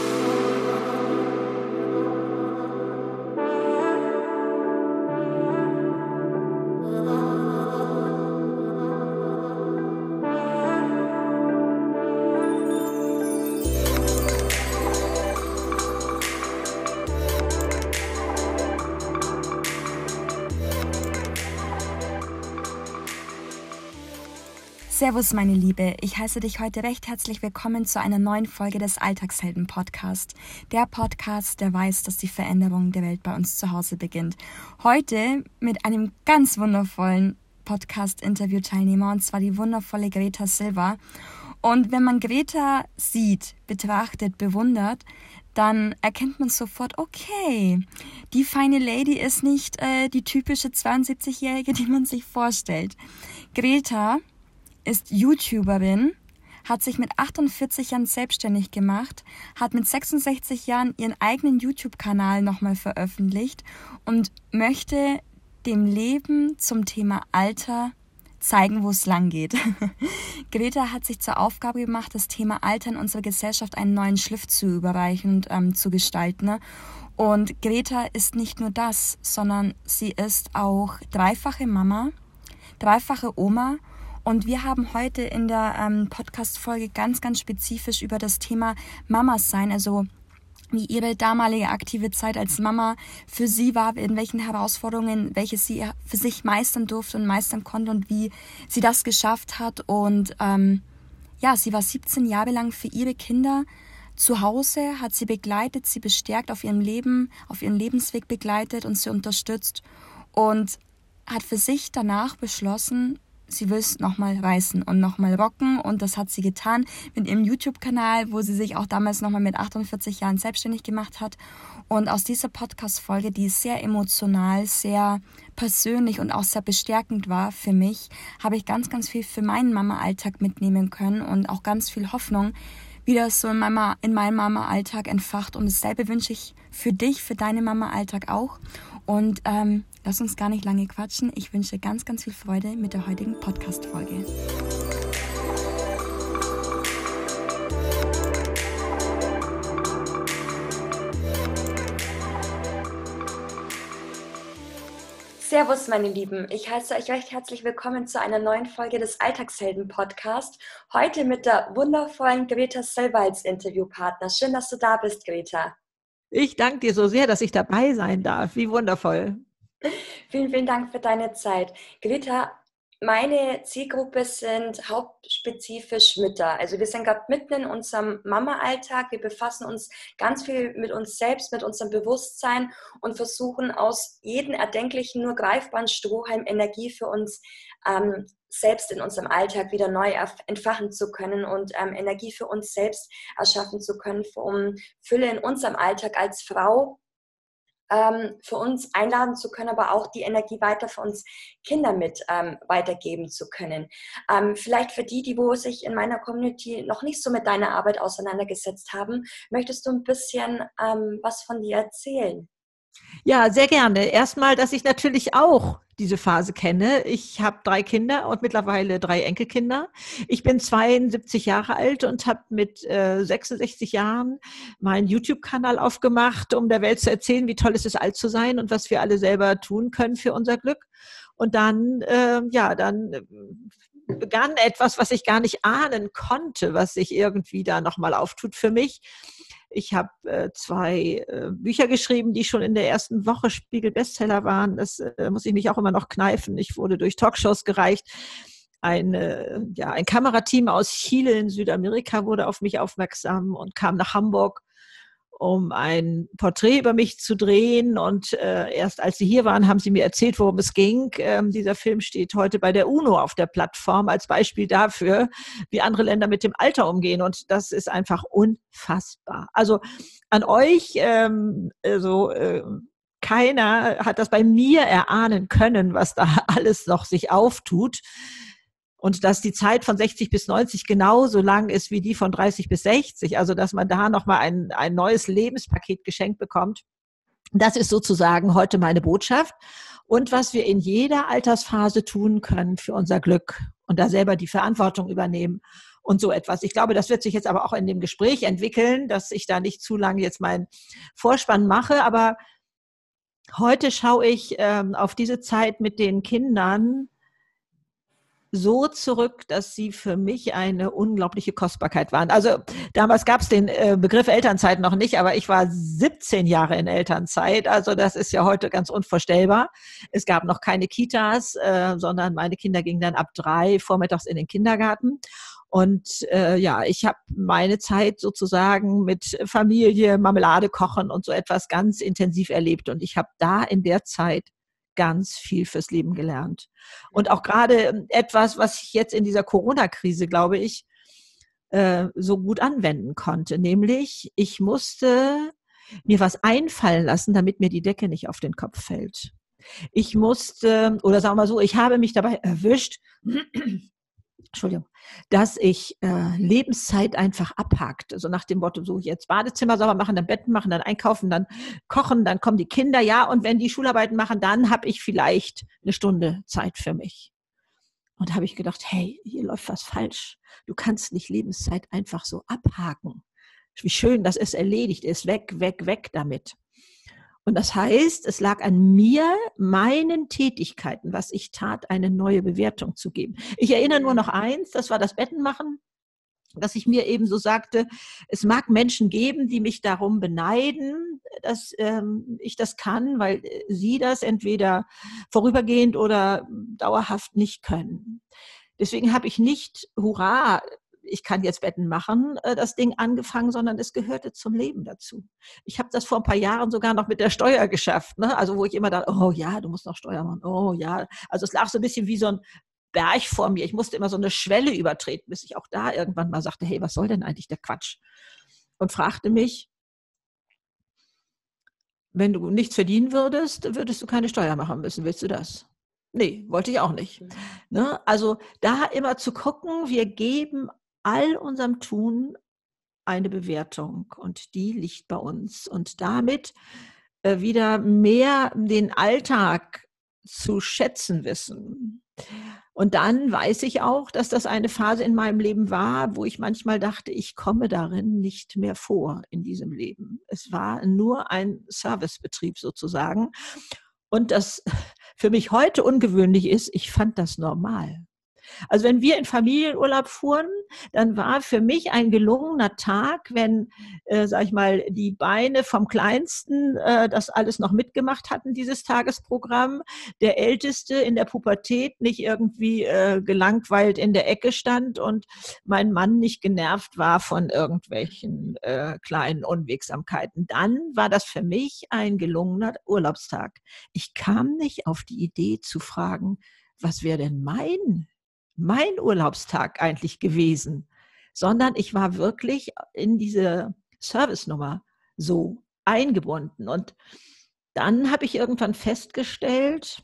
Oh. Servus, meine Liebe. Ich heiße dich heute recht herzlich willkommen zu einer neuen Folge des Alltagshelden Podcast. Der Podcast, der weiß, dass die Veränderung der Welt bei uns zu Hause beginnt. Heute mit einem ganz wundervollen Podcast-Interview-Teilnehmer und zwar die wundervolle Greta Silva. Und wenn man Greta sieht, betrachtet, bewundert, dann erkennt man sofort, okay, die feine Lady ist nicht äh, die typische 72-Jährige, die man sich vorstellt. Greta ist YouTuberin, hat sich mit 48 Jahren selbstständig gemacht, hat mit 66 Jahren ihren eigenen YouTube-Kanal nochmal veröffentlicht und möchte dem Leben zum Thema Alter zeigen, wo es lang geht. Greta hat sich zur Aufgabe gemacht, das Thema Alter in unserer Gesellschaft einen neuen Schliff zu überreichen und ähm, zu gestalten. Und Greta ist nicht nur das, sondern sie ist auch dreifache Mama, dreifache Oma und wir haben heute in der ähm, Podcast-Folge ganz, ganz spezifisch über das Thema Mamas sein, also wie ihre damalige aktive Zeit als Mama für sie war, in welchen Herausforderungen, welche sie für sich meistern durfte und meistern konnte und wie sie das geschafft hat. Und ähm, ja, sie war 17 Jahre lang für ihre Kinder zu Hause, hat sie begleitet, sie bestärkt auf ihrem Leben, auf ihren Lebensweg begleitet und sie unterstützt und hat für sich danach beschlossen, sie will es nochmal reißen und nochmal rocken. Und das hat sie getan mit ihrem YouTube-Kanal, wo sie sich auch damals nochmal mit 48 Jahren selbstständig gemacht hat. Und aus dieser Podcast-Folge, die sehr emotional, sehr persönlich und auch sehr bestärkend war für mich, habe ich ganz, ganz viel für meinen Mama-Alltag mitnehmen können und auch ganz viel Hoffnung, wie das so in, Mama, in meinem Mama-Alltag entfacht. Und dasselbe wünsche ich für dich, für deinen Mama-Alltag auch. Und ähm, lass uns gar nicht lange quatschen. Ich wünsche ganz, ganz viel Freude mit der heutigen Podcast-Folge. Servus, meine Lieben. Ich heiße euch recht herzlich willkommen zu einer neuen Folge des Alltagshelden-Podcast. Heute mit der wundervollen Greta Selber als Interviewpartner. Schön, dass du da bist, Greta. Ich danke dir so sehr, dass ich dabei sein darf. Wie wundervoll. Vielen, vielen Dank für deine Zeit. Greta, meine Zielgruppe sind hauptspezifisch Mütter. Also wir sind gerade mitten in unserem Mama-Alltag. Wir befassen uns ganz viel mit uns selbst, mit unserem Bewusstsein und versuchen aus jedem erdenklichen, nur greifbaren Strohhalm Energie für uns ähm, selbst in unserem Alltag wieder neu entfachen zu können und ähm, Energie für uns selbst erschaffen zu können, um Fülle in unserem Alltag als Frau ähm, für uns einladen zu können, aber auch die Energie weiter für uns Kinder mit ähm, weitergeben zu können. Ähm, vielleicht für die, die wo sich in meiner Community noch nicht so mit deiner Arbeit auseinandergesetzt haben, möchtest du ein bisschen ähm, was von dir erzählen? Ja, sehr gerne. Erstmal, dass ich natürlich auch diese Phase kenne. Ich habe drei Kinder und mittlerweile drei Enkelkinder. Ich bin 72 Jahre alt und habe mit äh, 66 Jahren meinen YouTube-Kanal aufgemacht, um der Welt zu erzählen, wie toll es ist, alt zu sein und was wir alle selber tun können für unser Glück. Und dann, äh, ja, dann äh, begann etwas, was ich gar nicht ahnen konnte, was sich irgendwie da nochmal auftut für mich. Ich habe äh, zwei äh, Bücher geschrieben, die schon in der ersten Woche Spiegel-Bestseller waren. Das äh, muss ich mich auch immer noch kneifen. Ich wurde durch Talkshows gereicht. Eine, ja, ein Kamerateam aus Chile in Südamerika wurde auf mich aufmerksam und kam nach Hamburg um ein Porträt über mich zu drehen. Und äh, erst als sie hier waren, haben sie mir erzählt, worum es ging. Ähm, dieser Film steht heute bei der UNO auf der Plattform als Beispiel dafür, wie andere Länder mit dem Alter umgehen. Und das ist einfach unfassbar. Also an euch, ähm, also äh, keiner hat das bei mir erahnen können, was da alles noch sich auftut und dass die Zeit von 60 bis 90 genauso lang ist wie die von 30 bis 60, also dass man da nochmal ein, ein neues Lebenspaket geschenkt bekommt. Das ist sozusagen heute meine Botschaft und was wir in jeder Altersphase tun können für unser Glück. und da selber die Verantwortung übernehmen und so etwas. Ich glaube, das wird sich jetzt aber auch in dem Gespräch entwickeln, dass ich da nicht zu lange jetzt meinen Vorspann mache. Aber heute schaue ich ähm, auf diese Zeit mit den Kindern so zurück, dass sie für mich eine unglaubliche Kostbarkeit waren. Also damals gab es den äh, Begriff Elternzeit noch nicht, aber ich war 17 Jahre in Elternzeit. Also das ist ja heute ganz unvorstellbar. Es gab noch keine Kitas, äh, sondern meine Kinder gingen dann ab drei vormittags in den Kindergarten. Und äh, ja, ich habe meine Zeit sozusagen mit Familie, Marmelade kochen und so etwas ganz intensiv erlebt. Und ich habe da in der Zeit ganz viel fürs Leben gelernt. Und auch gerade ähm, etwas, was ich jetzt in dieser Corona-Krise, glaube ich, äh, so gut anwenden konnte. Nämlich, ich musste mir was einfallen lassen, damit mir die Decke nicht auf den Kopf fällt. Ich musste, oder sagen wir mal so, ich habe mich dabei erwischt, Entschuldigung, dass ich äh, Lebenszeit einfach abhakt. Also nach dem Motto, so jetzt Badezimmer sauber machen, dann Betten machen, dann einkaufen, dann kochen, dann kommen die Kinder, ja, und wenn die Schularbeiten machen, dann habe ich vielleicht eine Stunde Zeit für mich. Und habe ich gedacht, hey, hier läuft was falsch. Du kannst nicht Lebenszeit einfach so abhaken. Wie schön, dass es erledigt ist. Weg, weg, weg damit. Und das heißt, es lag an mir, meinen Tätigkeiten, was ich tat, eine neue Bewertung zu geben. Ich erinnere nur noch eins, das war das Bettenmachen dass ich mir eben so sagte, es mag Menschen geben, die mich darum beneiden, dass ähm, ich das kann, weil sie das entweder vorübergehend oder dauerhaft nicht können. Deswegen habe ich nicht, hurra, ich kann jetzt Betten machen, äh, das Ding angefangen, sondern es gehörte zum Leben dazu. Ich habe das vor ein paar Jahren sogar noch mit der Steuer geschafft, ne? also wo ich immer dachte, oh ja, du musst noch Steuer machen, oh ja. Also es lag so ein bisschen wie so ein Berg vor mir. Ich musste immer so eine Schwelle übertreten, bis ich auch da irgendwann mal sagte, hey, was soll denn eigentlich der Quatsch? Und fragte mich, wenn du nichts verdienen würdest, würdest du keine Steuer machen müssen. Willst du das? Nee, wollte ich auch nicht. Mhm. Ne? Also da immer zu gucken, wir geben all unserem Tun eine Bewertung und die liegt bei uns. Und damit äh, wieder mehr den Alltag zu schätzen wissen. Und dann weiß ich auch, dass das eine Phase in meinem Leben war, wo ich manchmal dachte, ich komme darin nicht mehr vor in diesem Leben. Es war nur ein Servicebetrieb sozusagen. Und das für mich heute ungewöhnlich ist, ich fand das normal. Also wenn wir in Familienurlaub fuhren, dann war für mich ein gelungener Tag, wenn, äh, sag ich mal, die Beine vom Kleinsten äh, das alles noch mitgemacht hatten, dieses Tagesprogramm, der Älteste in der Pubertät nicht irgendwie äh, gelangweilt in der Ecke stand und mein Mann nicht genervt war von irgendwelchen äh, kleinen Unwegsamkeiten. Dann war das für mich ein gelungener Urlaubstag. Ich kam nicht auf die Idee zu fragen, was wäre denn mein mein Urlaubstag eigentlich gewesen, sondern ich war wirklich in diese Servicenummer so eingebunden. Und dann habe ich irgendwann festgestellt,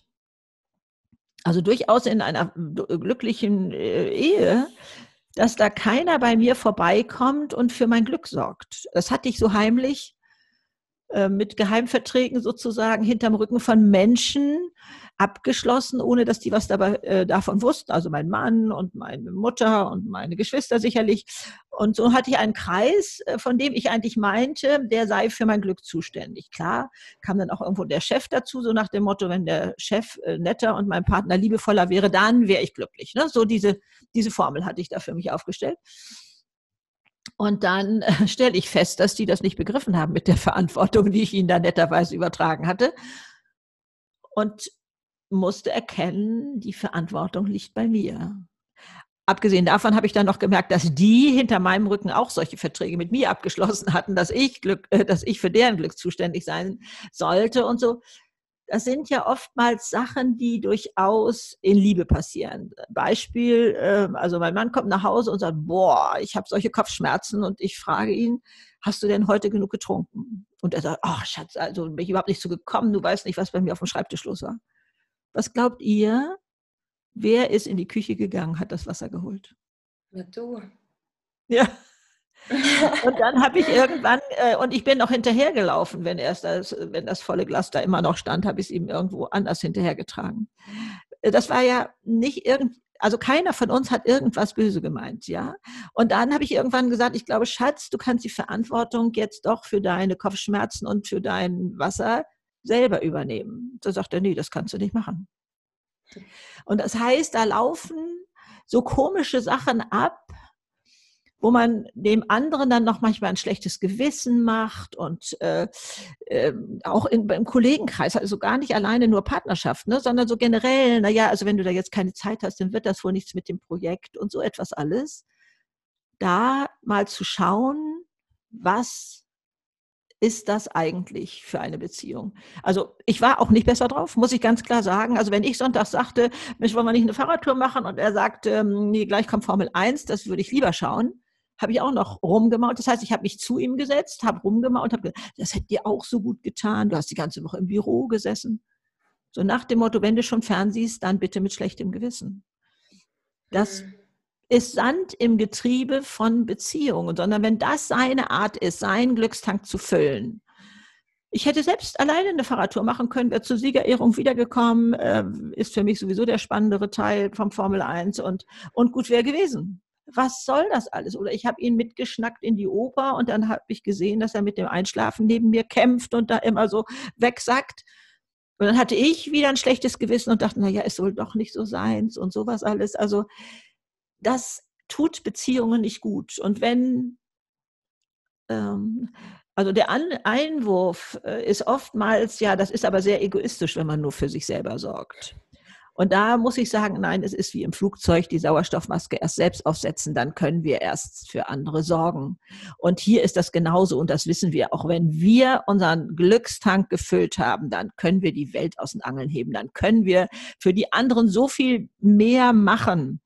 also durchaus in einer glücklichen äh, Ehe, dass da keiner bei mir vorbeikommt und für mein Glück sorgt. Das hatte ich so heimlich äh, mit Geheimverträgen sozusagen hinterm Rücken von Menschen, abgeschlossen, ohne dass die was dabei, äh, davon wussten. Also mein Mann und meine Mutter und meine Geschwister sicherlich. Und so hatte ich einen Kreis, äh, von dem ich eigentlich meinte, der sei für mein Glück zuständig. Klar kam dann auch irgendwo der Chef dazu, so nach dem Motto, wenn der Chef äh, netter und mein Partner liebevoller wäre, dann wäre ich glücklich. Ne? So diese, diese Formel hatte ich da für mich aufgestellt. Und dann äh, stelle ich fest, dass die das nicht begriffen haben mit der Verantwortung, die ich ihnen da netterweise übertragen hatte. Und musste erkennen, die Verantwortung liegt bei mir. Abgesehen davon habe ich dann noch gemerkt, dass die hinter meinem Rücken auch solche Verträge mit mir abgeschlossen hatten, dass ich Glück, äh, dass ich für deren Glück zuständig sein sollte und so. Das sind ja oftmals Sachen, die durchaus in Liebe passieren. Beispiel, ähm, also mein Mann kommt nach Hause und sagt, boah, ich habe solche Kopfschmerzen und ich frage ihn, hast du denn heute genug getrunken? Und er sagt, ach Schatz, also bin ich überhaupt nicht so gekommen, du weißt nicht, was bei mir auf dem Schreibtisch los war. Was glaubt ihr? Wer ist in die Küche gegangen, hat das Wasser geholt? Na du. Ja. und dann habe ich irgendwann, äh, und ich bin noch hinterhergelaufen, wenn erst das, wenn das volle Glas da immer noch stand, habe ich es ihm irgendwo anders hinterhergetragen. Äh, das war ja nicht irgend, also keiner von uns hat irgendwas böse gemeint, ja. Und dann habe ich irgendwann gesagt, ich glaube, Schatz, du kannst die Verantwortung jetzt doch für deine Kopfschmerzen und für dein Wasser selber übernehmen. Da sagt er, nee, das kannst du nicht machen. Und das heißt, da laufen so komische Sachen ab, wo man dem anderen dann noch manchmal ein schlechtes Gewissen macht und äh, äh, auch in, im Kollegenkreis, also gar nicht alleine nur Partnerschaft, ne, sondern so generell, naja, also wenn du da jetzt keine Zeit hast, dann wird das wohl nichts mit dem Projekt und so etwas alles. Da mal zu schauen, was ist das eigentlich für eine Beziehung? Also ich war auch nicht besser drauf, muss ich ganz klar sagen. Also wenn ich Sonntag sagte, Mensch, wollen wir nicht eine Fahrradtour machen? Und er sagt, ähm, nee, gleich kommt Formel 1, das würde ich lieber schauen habe ich auch noch rumgemault. Das heißt, ich habe mich zu ihm gesetzt, habe rumgemault, habe gesagt, das hätte dir auch so gut getan. Du hast die ganze Woche im Büro gesessen. So nach dem Motto, wenn du schon fernsiehst, dann bitte mit schlechtem Gewissen. Das mhm. Ist Sand im Getriebe von Beziehungen, sondern wenn das seine Art ist, seinen Glückstank zu füllen. Ich hätte selbst alleine eine Fahrradtour machen können, wäre zur Siegerehrung wiedergekommen, äh, ist für mich sowieso der spannendere Teil vom Formel 1 und, und gut wäre gewesen was soll das alles? Oder ich habe ihn mitgeschnackt in die Oper und dann habe ich gesehen, dass er mit dem Einschlafen neben mir kämpft und da immer so wegsackt. Und dann hatte ich wieder ein schlechtes Gewissen und dachte, naja, es soll doch nicht so sein und sowas alles. Also das tut Beziehungen nicht gut. Und wenn, ähm, also der An Einwurf äh, ist oftmals, ja, das ist aber sehr egoistisch, wenn man nur für sich selber sorgt. Und da muss ich sagen, nein, es ist wie im Flugzeug, die Sauerstoffmaske erst selbst aufsetzen, dann können wir erst für andere sorgen. Und hier ist das genauso und das wissen wir. Auch wenn wir unseren Glückstank gefüllt haben, dann können wir die Welt aus den Angeln heben. Dann können wir für die anderen so viel mehr machen.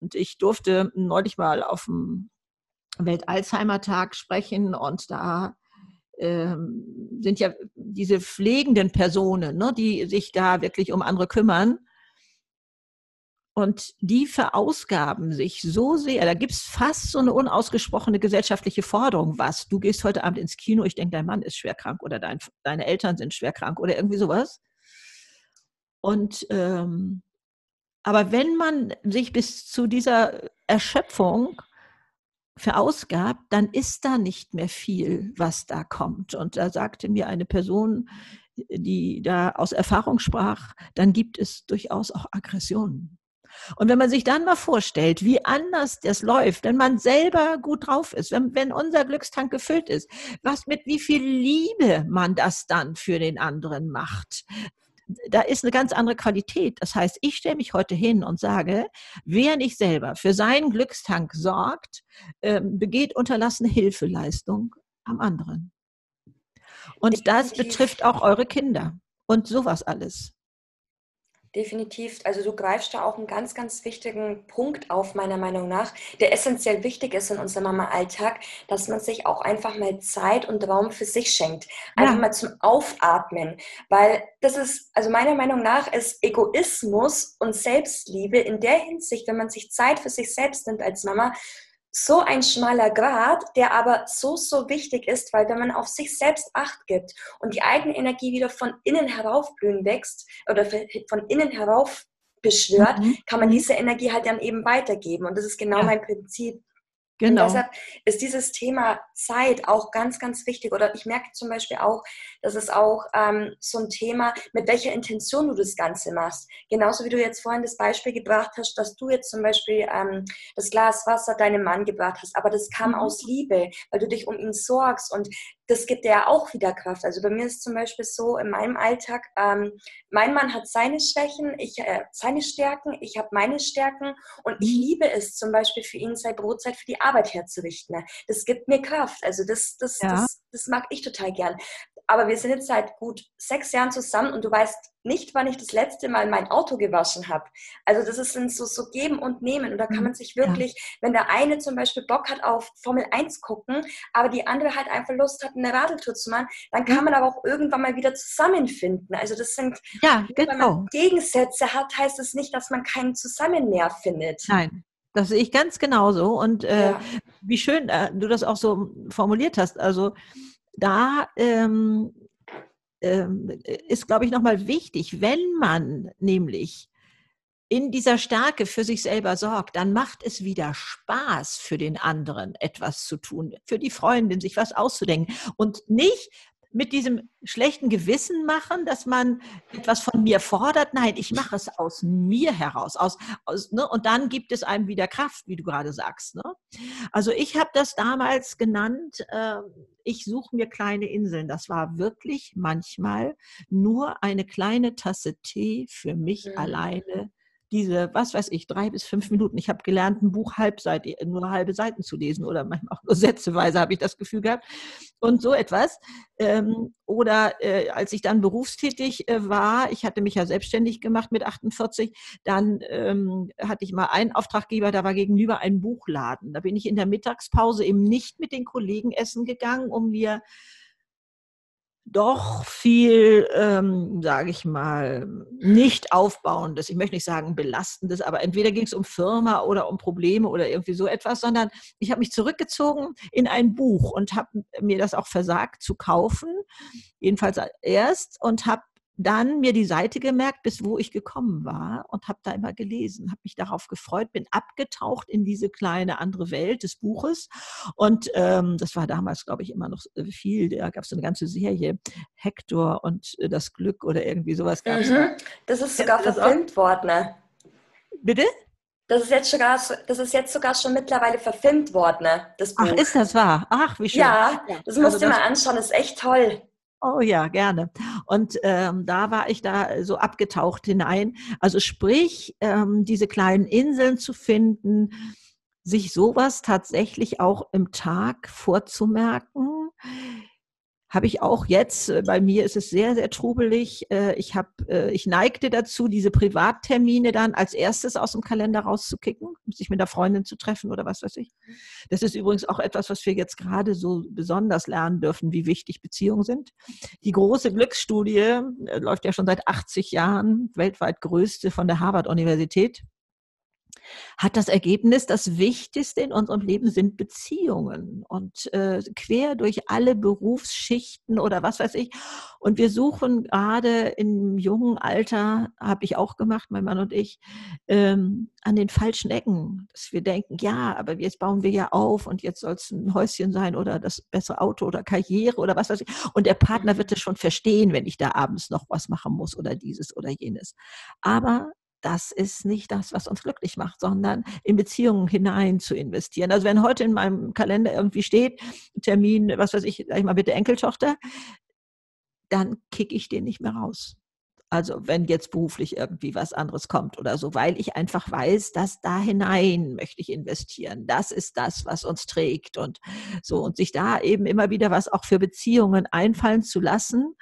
Und ich durfte neulich mal auf dem Welt-Alzheimer-Tag sprechen und da ähm, sind ja diese pflegenden Personen, ne, die sich da wirklich um andere kümmern. Und die verausgaben sich so sehr. Da gibt es fast so eine unausgesprochene gesellschaftliche Forderung. Was? Du gehst heute Abend ins Kino, ich denke, dein Mann ist schwer krank oder dein, deine Eltern sind schwer krank oder irgendwie sowas. Und ähm, aber wenn man sich bis zu dieser Erschöpfung verausgabt, dann ist da nicht mehr viel, was da kommt. Und da sagte mir eine Person, die da aus Erfahrung sprach, dann gibt es durchaus auch Aggressionen. Und wenn man sich dann mal vorstellt, wie anders das läuft, wenn man selber gut drauf ist, wenn, wenn unser Glückstank gefüllt ist, was mit wie viel Liebe man das dann für den anderen macht, da ist eine ganz andere Qualität. Das heißt, ich stelle mich heute hin und sage, wer nicht selber für seinen Glückstank sorgt, ähm, begeht unterlassene Hilfeleistung am anderen. Und das betrifft auch eure Kinder und sowas alles. Definitiv. Also du greifst da auch einen ganz, ganz wichtigen Punkt auf, meiner Meinung nach, der essentiell wichtig ist in unserem Mama-Alltag, dass man sich auch einfach mal Zeit und Raum für sich schenkt. Einfach ja. mal zum Aufatmen. Weil das ist, also meiner Meinung nach, ist Egoismus und Selbstliebe in der Hinsicht, wenn man sich Zeit für sich selbst nimmt als Mama, so ein schmaler Grad, der aber so, so wichtig ist, weil wenn man auf sich selbst Acht gibt und die eigene Energie wieder von innen heraufblühen wächst oder von innen herauf beschwört, mhm. kann man diese Energie halt dann eben weitergeben. Und das ist genau ja. mein Prinzip. Genau. Und deshalb ist dieses Thema Zeit auch ganz, ganz wichtig. Oder ich merke zum Beispiel auch, dass es auch ähm, so ein Thema, mit welcher Intention du das Ganze machst. Genauso wie du jetzt vorhin das Beispiel gebracht hast, dass du jetzt zum Beispiel ähm, das Glas Wasser deinem Mann gebracht hast. Aber das kam mhm. aus Liebe, weil du dich um ihn sorgst. Und das gibt ja auch wieder Kraft. Also bei mir ist zum Beispiel so in meinem Alltag, ähm, mein Mann hat seine Schwächen, ich äh, seine Stärken, ich habe meine Stärken und ich mhm. liebe es zum Beispiel für ihn, sei Brotzeit für die Arbeit herzurichten. Das gibt mir Kraft. Also das, das, ja. das, das mag ich total gern aber wir sind jetzt seit gut sechs Jahren zusammen und du weißt nicht, wann ich das letzte Mal mein Auto gewaschen habe. Also das ist so, so geben und nehmen. Und da kann man sich wirklich, ja. wenn der eine zum Beispiel Bock hat auf Formel 1 gucken, aber die andere halt einfach Lust hat, eine Radeltour zu machen, dann kann man aber auch irgendwann mal wieder zusammenfinden. Also das sind, ja, genau. wenn man Gegensätze hat, heißt es das nicht, dass man keinen Zusammenmehr findet. Nein, das sehe ich ganz genauso. Und äh, ja. wie schön äh, du das auch so formuliert hast. Also da ähm, ähm, ist, glaube ich, nochmal wichtig, wenn man nämlich in dieser Stärke für sich selber sorgt, dann macht es wieder Spaß für den anderen etwas zu tun, für die Freundin sich was auszudenken. Und nicht mit diesem schlechten Gewissen machen, dass man etwas von mir fordert. Nein, ich mache es aus mir heraus. Aus, aus, ne? Und dann gibt es einem wieder Kraft, wie du gerade sagst. Ne? Also ich habe das damals genannt, äh, ich suche mir kleine Inseln. Das war wirklich manchmal nur eine kleine Tasse Tee für mich mhm. alleine diese, was weiß ich, drei bis fünf Minuten. Ich habe gelernt, ein Buch halbseitig, nur halbe Seiten zu lesen oder manchmal auch nur sätzeweise, habe ich das Gefühl gehabt. Und so etwas. Ähm, oder äh, als ich dann berufstätig äh, war, ich hatte mich ja selbstständig gemacht mit 48, dann ähm, hatte ich mal einen Auftraggeber, da war gegenüber ein Buchladen. Da bin ich in der Mittagspause eben nicht mit den Kollegen essen gegangen, um mir doch viel, ähm, sage ich mal, nicht aufbauendes, ich möchte nicht sagen belastendes, aber entweder ging es um Firma oder um Probleme oder irgendwie so etwas, sondern ich habe mich zurückgezogen in ein Buch und habe mir das auch versagt zu kaufen, jedenfalls erst, und habe dann mir die Seite gemerkt, bis wo ich gekommen war und habe da immer gelesen, habe mich darauf gefreut, bin abgetaucht in diese kleine andere Welt des Buches und ähm, das war damals, glaube ich, immer noch äh, viel. Da gab es eine ganze Serie, Hector und äh, das Glück oder irgendwie sowas gab es. Mhm. Das ist sogar das verfilmt worden. Ne? Bitte? Das ist jetzt sogar, das ist jetzt sogar schon mittlerweile verfilmt worden, ne? das Buch. Ach, ist das wahr? Ach, wie schön. Ja, das musst also du mal anschauen, das ist echt toll. Oh ja, gerne. Und ähm, da war ich da so abgetaucht hinein. Also sprich, ähm, diese kleinen Inseln zu finden, sich sowas tatsächlich auch im Tag vorzumerken, habe ich auch jetzt, äh, bei mir ist es sehr, sehr trubelig. Äh, ich, hab, äh, ich neigte dazu, diese Privattermine dann als erstes aus dem Kalender rauszukicken, sich mit der Freundin zu treffen oder was weiß ich. Das ist übrigens auch etwas, was wir jetzt gerade so besonders lernen dürfen, wie wichtig Beziehungen sind. Die große Glücksstudie läuft ja schon seit 80 Jahren, weltweit größte von der Harvard-Universität hat das Ergebnis, das Wichtigste in unserem Leben sind Beziehungen und äh, quer durch alle Berufsschichten oder was weiß ich. Und wir suchen gerade im jungen Alter, habe ich auch gemacht, mein Mann und ich, ähm, an den falschen Ecken, dass wir denken, ja, aber jetzt bauen wir ja auf und jetzt soll es ein Häuschen sein oder das bessere Auto oder Karriere oder was weiß ich. Und der Partner wird es schon verstehen, wenn ich da abends noch was machen muss oder dieses oder jenes. Aber das ist nicht das, was uns glücklich macht, sondern in Beziehungen hinein zu investieren. Also wenn heute in meinem Kalender irgendwie steht, Termin, was weiß ich, sag ich mal bitte Enkeltochter, dann kicke ich den nicht mehr raus. Also wenn jetzt beruflich irgendwie was anderes kommt oder so, weil ich einfach weiß, dass da hinein möchte ich investieren. Das ist das, was uns trägt und so und sich da eben immer wieder was auch für Beziehungen einfallen zu lassen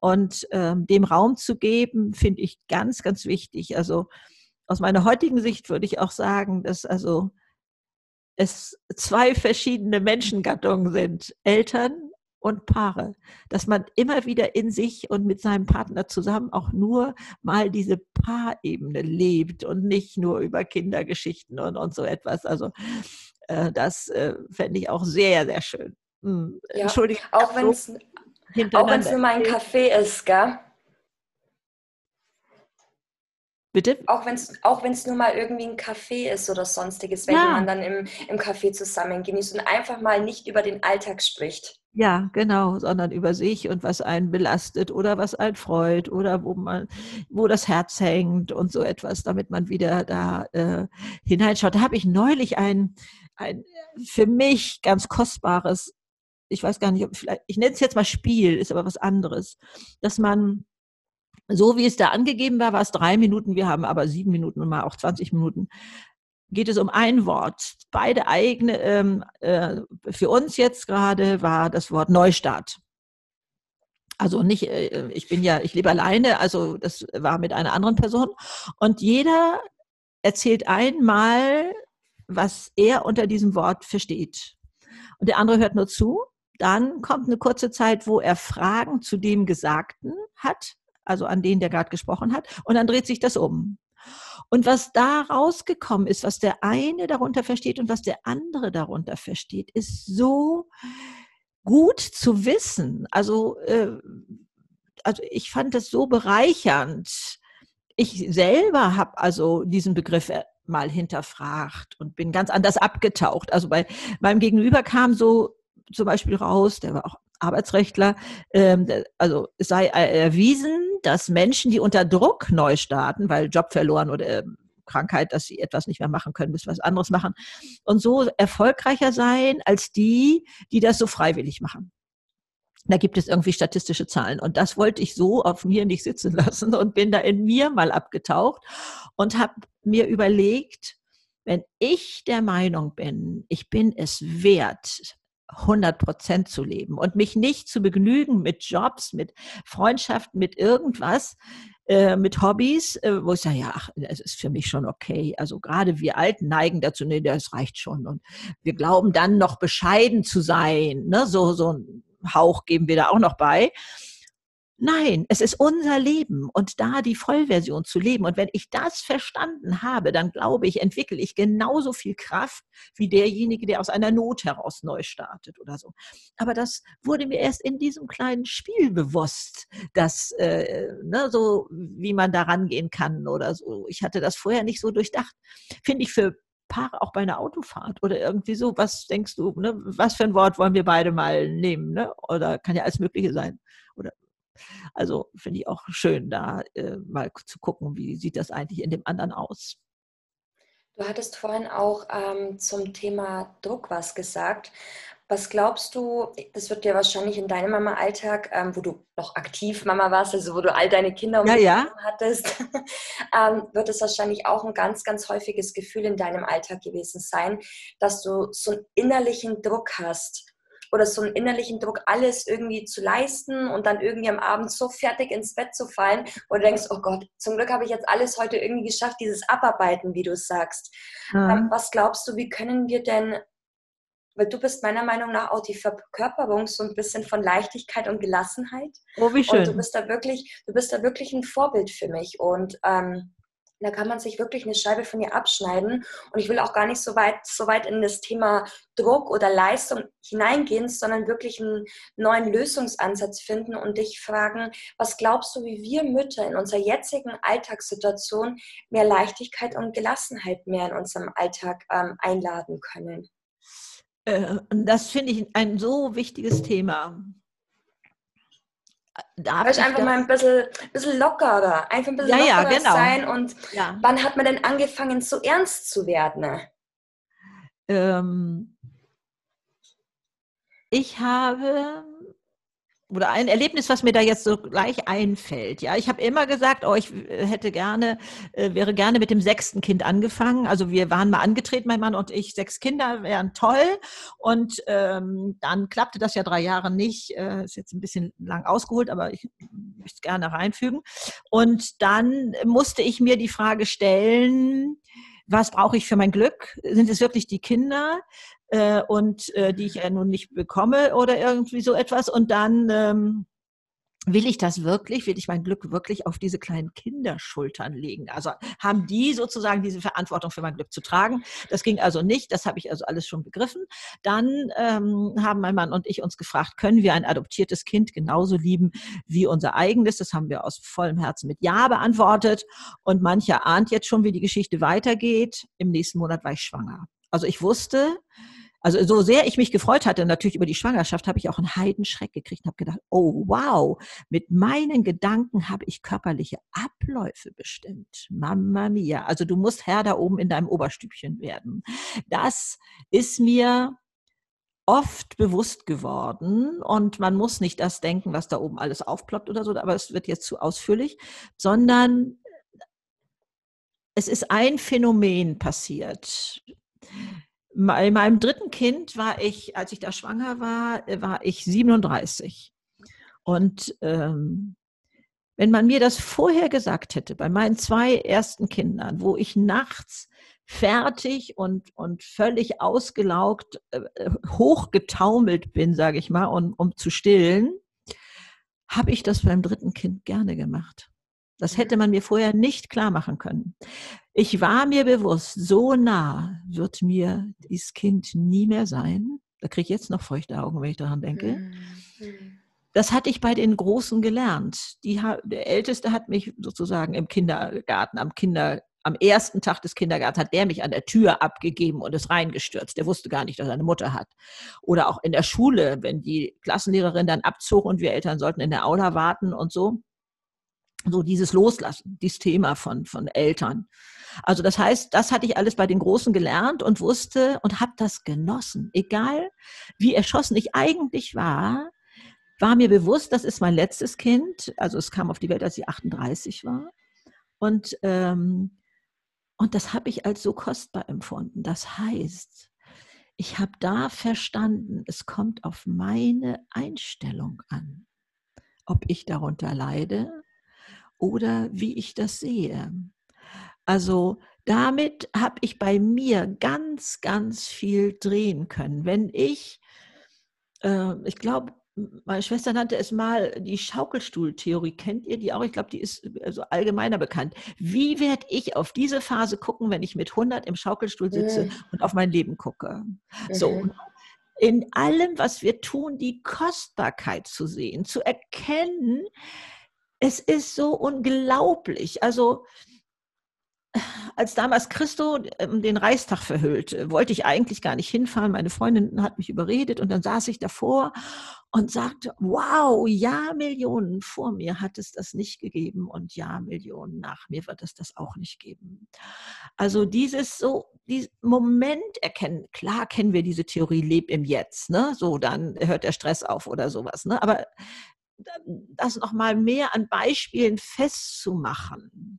und ähm, dem Raum zu geben, finde ich ganz, ganz wichtig. Also aus meiner heutigen Sicht würde ich auch sagen, dass also es zwei verschiedene Menschengattungen sind, Eltern und Paare, dass man immer wieder in sich und mit seinem Partner zusammen auch nur mal diese Paarebene lebt und nicht nur über Kindergeschichten und, und so etwas. Also äh, das äh, fände ich auch sehr, sehr schön. Hm. Ja, Entschuldigung. Auch wenn es auch wenn es nur mal ein Kaffee ist, gell? Bitte? Auch wenn es auch nur mal irgendwie ein Kaffee ist oder sonstiges, wenn ja. man dann im, im Café zusammen genießt und einfach mal nicht über den Alltag spricht. Ja, genau, sondern über sich und was einen belastet oder was einen freut oder wo man, wo das Herz hängt und so etwas, damit man wieder da äh, hineinschaut. Da habe ich neulich ein, ein für mich ganz kostbares ich weiß gar nicht, ob vielleicht, ich nenne es jetzt mal Spiel, ist aber was anderes, dass man so wie es da angegeben war, war es drei Minuten, wir haben aber sieben Minuten und mal auch 20 Minuten. Geht es um ein Wort. Beide eigene, ähm, äh, für uns jetzt gerade war das Wort Neustart. Also nicht, äh, ich bin ja, ich lebe alleine, also das war mit einer anderen Person. Und jeder erzählt einmal, was er unter diesem Wort versteht. Und der andere hört nur zu dann kommt eine kurze Zeit, wo er Fragen zu dem Gesagten hat, also an den, der gerade gesprochen hat, und dann dreht sich das um. Und was da rausgekommen ist, was der eine darunter versteht und was der andere darunter versteht, ist so gut zu wissen. Also, äh, also ich fand das so bereichernd, ich selber habe also diesen Begriff äh, mal hinterfragt und bin ganz anders abgetaucht. Also bei meinem Gegenüber kam so zum Beispiel raus, der war auch Arbeitsrechtler, ähm, also es sei erwiesen, dass Menschen, die unter Druck neu starten, weil Job verloren oder ähm, Krankheit, dass sie etwas nicht mehr machen können, bis was anderes machen und so erfolgreicher sein als die, die das so freiwillig machen. Da gibt es irgendwie statistische Zahlen. Und das wollte ich so auf mir nicht sitzen lassen und bin da in mir mal abgetaucht und habe mir überlegt, wenn ich der Meinung bin, ich bin es wert, 100 Prozent zu leben und mich nicht zu begnügen mit Jobs, mit Freundschaften, mit irgendwas, äh, mit Hobbys, äh, wo ich sage, ja, ach, es ist für mich schon okay. Also gerade wir Alten neigen dazu, nee, das reicht schon. Und wir glauben dann noch bescheiden zu sein. Ne? So, so ein Hauch geben wir da auch noch bei. Nein, es ist unser Leben und da die Vollversion zu leben. Und wenn ich das verstanden habe, dann glaube ich, entwickle ich genauso viel Kraft wie derjenige, der aus einer Not heraus neu startet oder so. Aber das wurde mir erst in diesem kleinen Spiel bewusst, dass äh, ne, so wie man da rangehen kann oder so. Ich hatte das vorher nicht so durchdacht. Finde ich für Paare auch bei einer Autofahrt oder irgendwie so. Was denkst du, ne? was für ein Wort wollen wir beide mal nehmen? Ne? Oder kann ja alles Mögliche sein. Oder also finde ich auch schön, da äh, mal zu gucken, wie sieht das eigentlich in dem anderen aus. Du hattest vorhin auch ähm, zum Thema Druck was gesagt. Was glaubst du, das wird dir wahrscheinlich in deinem Mama-Alltag, ähm, wo du noch aktiv Mama warst, also wo du all deine Kinder um ja, ja. hattest, ähm, wird es wahrscheinlich auch ein ganz, ganz häufiges Gefühl in deinem Alltag gewesen sein, dass du so einen innerlichen Druck hast oder so einen innerlichen Druck, alles irgendwie zu leisten und dann irgendwie am Abend so fertig ins Bett zu fallen, wo du denkst, oh Gott, zum Glück habe ich jetzt alles heute irgendwie geschafft, dieses Abarbeiten, wie du sagst. Mhm. Was glaubst du, wie können wir denn weil du bist meiner Meinung nach auch die Verkörperung so ein bisschen von Leichtigkeit und Gelassenheit. Oh, wie schön. Und du bist da wirklich, du bist da wirklich ein Vorbild für mich. Und ähm, da kann man sich wirklich eine Scheibe von ihr abschneiden. Und ich will auch gar nicht so weit, so weit in das Thema Druck oder Leistung hineingehen, sondern wirklich einen neuen Lösungsansatz finden und dich fragen, was glaubst du, wie wir Mütter in unserer jetzigen Alltagssituation mehr Leichtigkeit und Gelassenheit mehr in unserem Alltag ähm, einladen können? Äh, das finde ich ein so wichtiges Thema. Darf ich einfach mal ein bisschen, bisschen lockerer, einfach ein bisschen ja, lockerer ja, genau. sein. Und ja. wann hat man denn angefangen, so ernst zu werden? Ähm, ich habe oder ein Erlebnis, was mir da jetzt so gleich einfällt. Ja, ich habe immer gesagt, oh, ich hätte gerne, äh, wäre gerne mit dem sechsten Kind angefangen. Also wir waren mal angetreten, mein Mann und ich, sechs Kinder wären toll. Und ähm, dann klappte das ja drei Jahre nicht. Äh, ist jetzt ein bisschen lang ausgeholt, aber ich möchte es gerne reinfügen. Und dann musste ich mir die Frage stellen, was brauche ich für mein Glück? Sind es wirklich die Kinder? Äh, und äh, die ich ja nun nicht bekomme oder irgendwie so etwas. Und dann ähm, will ich das wirklich, will ich mein Glück wirklich auf diese kleinen Kinderschultern legen? Also haben die sozusagen diese Verantwortung für mein Glück zu tragen? Das ging also nicht, das habe ich also alles schon begriffen. Dann ähm, haben mein Mann und ich uns gefragt, können wir ein adoptiertes Kind genauso lieben wie unser eigenes? Das haben wir aus vollem Herzen mit Ja beantwortet. Und mancher ahnt jetzt schon, wie die Geschichte weitergeht. Im nächsten Monat war ich schwanger. Also ich wusste, also so sehr ich mich gefreut hatte, natürlich über die Schwangerschaft, habe ich auch einen Heidenschreck gekriegt und habe gedacht, oh wow, mit meinen Gedanken habe ich körperliche Abläufe bestimmt. Mama mia. Also du musst Herr da oben in deinem Oberstübchen werden. Das ist mir oft bewusst geworden und man muss nicht das denken, was da oben alles aufploppt oder so, aber es wird jetzt zu ausführlich, sondern es ist ein Phänomen passiert bei meinem dritten Kind war ich, als ich da schwanger war, äh, war ich 37. Und ähm, wenn man mir das vorher gesagt hätte, bei meinen zwei ersten Kindern, wo ich nachts fertig und, und völlig ausgelaugt, äh, äh hochgetaumelt bin, sage ich mal, um, um zu stillen, habe ich das beim dritten Kind gerne gemacht. Das hätte man mir vorher nicht klar machen können. Ich war mir bewusst, so nah wird mir dieses Kind nie mehr sein. Da kriege ich jetzt noch feuchte Augen, wenn ich daran denke. Mhm. das hatte ich bei den Großen gelernt. Die, der Älteste hat mich sozusagen im Kindergarten, am Kinder, am ersten Tag des Kindergartens hat der mich an der Tür abgegeben und ist reingestürzt. Der wusste gar nicht, dass er eine Mutter hat. Oder auch in der Schule, wenn die Klassenlehrerin dann abzog und wir Eltern sollten in der Aula warten und so. So dieses Loslassen, dieses Thema von, von Eltern. Also das heißt, das hatte ich alles bei den Großen gelernt und wusste und habe das genossen. Egal wie erschossen ich eigentlich war, war mir bewusst, das ist mein letztes Kind. Also es kam auf die Welt, als ich 38 war. Und, ähm, und das habe ich als so kostbar empfunden. Das heißt, ich habe da verstanden, es kommt auf meine Einstellung an, ob ich darunter leide oder wie ich das sehe. Also damit habe ich bei mir ganz, ganz viel drehen können. Wenn ich, äh, ich glaube, meine Schwester nannte es mal die Schaukelstuhltheorie. Kennt ihr die auch? Ich glaube, die ist also allgemeiner bekannt. Wie werde ich auf diese Phase gucken, wenn ich mit 100 im Schaukelstuhl sitze mhm. und auf mein Leben gucke? Mhm. So. In allem, was wir tun, die Kostbarkeit zu sehen, zu erkennen, es ist so unglaublich. Also, als damals Christo ähm, den Reichstag verhüllt, wollte ich eigentlich gar nicht hinfahren. Meine Freundin hat mich überredet und dann saß ich davor und sagte, wow, ja, Millionen vor mir hat es das nicht gegeben und ja, Millionen nach mir wird es das auch nicht geben. Also dieses so, diesen Moment erkennen, klar kennen wir diese Theorie, leb im Jetzt, ne? So, dann hört der Stress auf oder sowas, ne? Aber das nochmal mehr an Beispielen festzumachen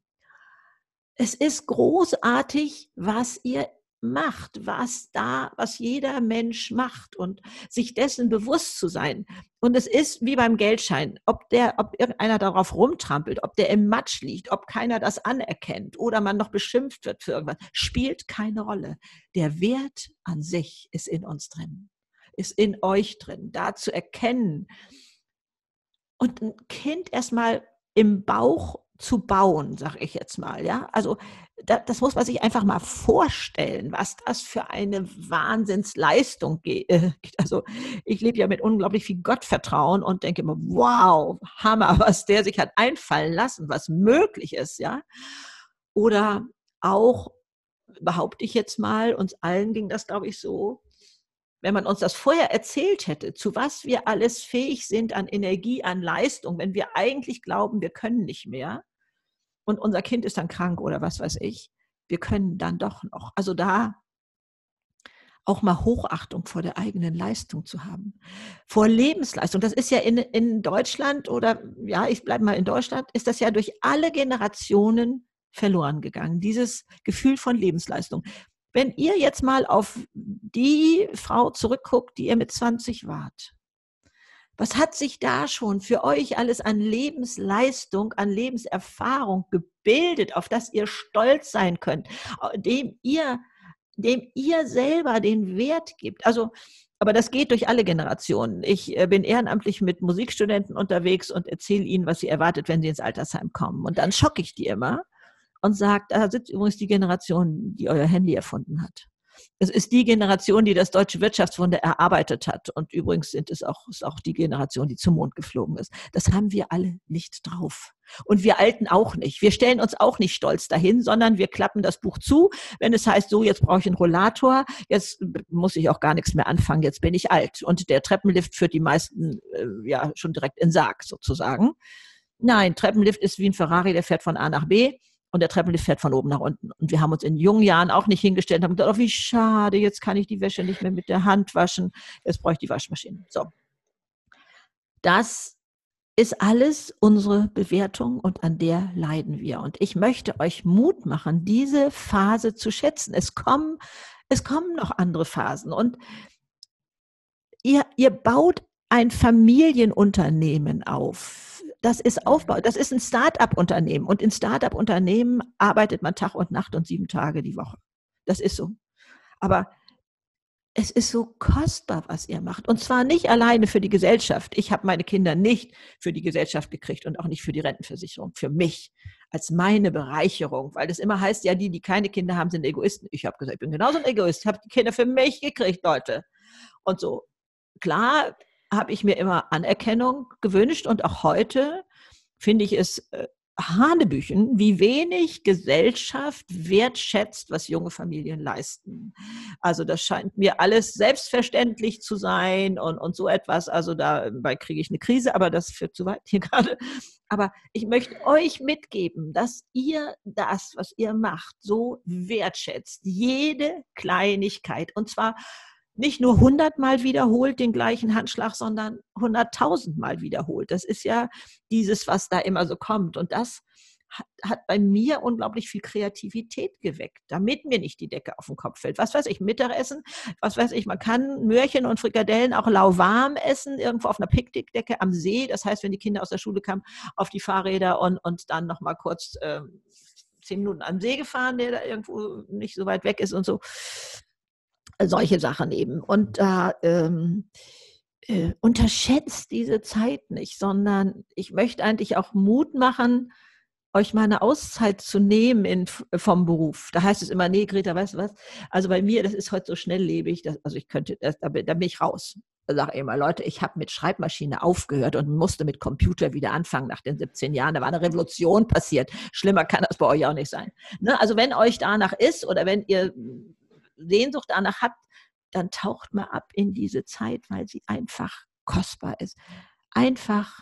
es ist großartig, was ihr macht, was da, was jeder Mensch macht und sich dessen bewusst zu sein. Und es ist wie beim Geldschein, ob der, ob irgendeiner darauf rumtrampelt, ob der im Matsch liegt, ob keiner das anerkennt oder man noch beschimpft wird für irgendwas, spielt keine Rolle. Der Wert an sich ist in uns drin, ist in euch drin, da zu erkennen. Und ein Kind erstmal im Bauch zu bauen, sag ich jetzt mal. Ja, also da, das muss man sich einfach mal vorstellen, was das für eine Wahnsinnsleistung geht. Äh, also ich lebe ja mit unglaublich viel Gottvertrauen und denke immer, wow, Hammer, was der sich hat einfallen lassen, was möglich ist, ja. Oder auch behaupte ich jetzt mal, uns allen ging das, glaube ich, so, wenn man uns das vorher erzählt hätte, zu was wir alles fähig sind an Energie, an Leistung, wenn wir eigentlich glauben, wir können nicht mehr, und unser Kind ist dann krank oder was weiß ich, wir können dann doch noch. Also da auch mal Hochachtung vor der eigenen Leistung zu haben. Vor Lebensleistung. Das ist ja in, in Deutschland oder ja, ich bleibe mal in Deutschland, ist das ja durch alle Generationen verloren gegangen. Dieses Gefühl von Lebensleistung. Wenn ihr jetzt mal auf die Frau zurückguckt, die ihr mit 20 wart, was hat sich da schon für euch alles an Lebensleistung, an Lebenserfahrung gebildet, auf das ihr stolz sein könnt, dem ihr, dem ihr selber den Wert gibt? Also, aber das geht durch alle Generationen. Ich äh, bin ehrenamtlich mit Musikstudenten unterwegs und erzähle ihnen, was sie erwartet, wenn sie ins Altersheim kommen. Und dann schocke ich die immer und sage, da sitzt übrigens die Generation, die euer Handy erfunden hat. Es ist die Generation, die das deutsche Wirtschaftswunder erarbeitet hat. Und übrigens sind es auch, ist auch die Generation, die zum Mond geflogen ist. Das haben wir alle nicht drauf. Und wir Alten auch nicht. Wir stellen uns auch nicht stolz dahin, sondern wir klappen das Buch zu, wenn es heißt, so, jetzt brauche ich einen Rollator, jetzt muss ich auch gar nichts mehr anfangen, jetzt bin ich alt. Und der Treppenlift führt die meisten äh, ja schon direkt in Sarg sozusagen. Nein, Treppenlift ist wie ein Ferrari, der fährt von A nach B und der Treppenlift fährt von oben nach unten. Und wir haben uns in jungen Jahren auch nicht hingestellt und haben gedacht, oh, wie schade, jetzt kann ich die Wäsche nicht mehr mit der Hand waschen, jetzt brauche ich die Waschmaschine. So. Das ist alles unsere Bewertung und an der leiden wir. Und ich möchte euch Mut machen, diese Phase zu schätzen. Es kommen, es kommen noch andere Phasen und ihr, ihr baut ein Familienunternehmen auf das ist Aufbau, das ist ein Start-up-Unternehmen. Und in Start-up-Unternehmen arbeitet man Tag und Nacht und sieben Tage die Woche. Das ist so. Aber es ist so kostbar, was ihr macht. Und zwar nicht alleine für die Gesellschaft. Ich habe meine Kinder nicht für die Gesellschaft gekriegt und auch nicht für die Rentenversicherung. Für mich als meine Bereicherung. Weil das immer heißt, ja, die, die keine Kinder haben, sind Egoisten. Ich habe gesagt, ich bin genauso ein Egoist. Ich habe die Kinder für mich gekriegt, Leute. Und so. Klar, habe ich mir immer Anerkennung gewünscht und auch heute finde ich es äh, Hanebüchen, wie wenig Gesellschaft wertschätzt, was junge Familien leisten. Also das scheint mir alles selbstverständlich zu sein und, und so etwas. Also dabei kriege ich eine Krise, aber das führt zu weit hier gerade. Aber ich möchte euch mitgeben, dass ihr das, was ihr macht, so wertschätzt. Jede Kleinigkeit. Und zwar nicht nur hundertmal wiederholt den gleichen Handschlag, sondern hunderttausendmal wiederholt. Das ist ja dieses, was da immer so kommt. Und das hat, bei mir unglaublich viel Kreativität geweckt, damit mir nicht die Decke auf den Kopf fällt. Was weiß ich, Mittagessen, was weiß ich, man kann Möhrchen und Frikadellen auch lauwarm essen, irgendwo auf einer Picknickdecke am See. Das heißt, wenn die Kinder aus der Schule kamen, auf die Fahrräder und, und dann nochmal kurz ähm, zehn Minuten am See gefahren, der da irgendwo nicht so weit weg ist und so solche Sachen eben. Und da ähm, äh, unterschätzt diese Zeit nicht, sondern ich möchte eigentlich auch Mut machen, euch mal eine Auszeit zu nehmen in, vom Beruf. Da heißt es immer, nee, Greta, weißt du was? Also bei mir, das ist heute so schnelllebig, dass, also ich könnte, das, da, da bin ich raus. Da sage ich immer, Leute, ich habe mit Schreibmaschine aufgehört und musste mit Computer wieder anfangen nach den 17 Jahren. Da war eine Revolution passiert. Schlimmer kann das bei euch auch nicht sein. Ne? Also wenn euch danach ist oder wenn ihr Sehnsucht danach habt, dann taucht mal ab in diese Zeit, weil sie einfach kostbar ist. Einfach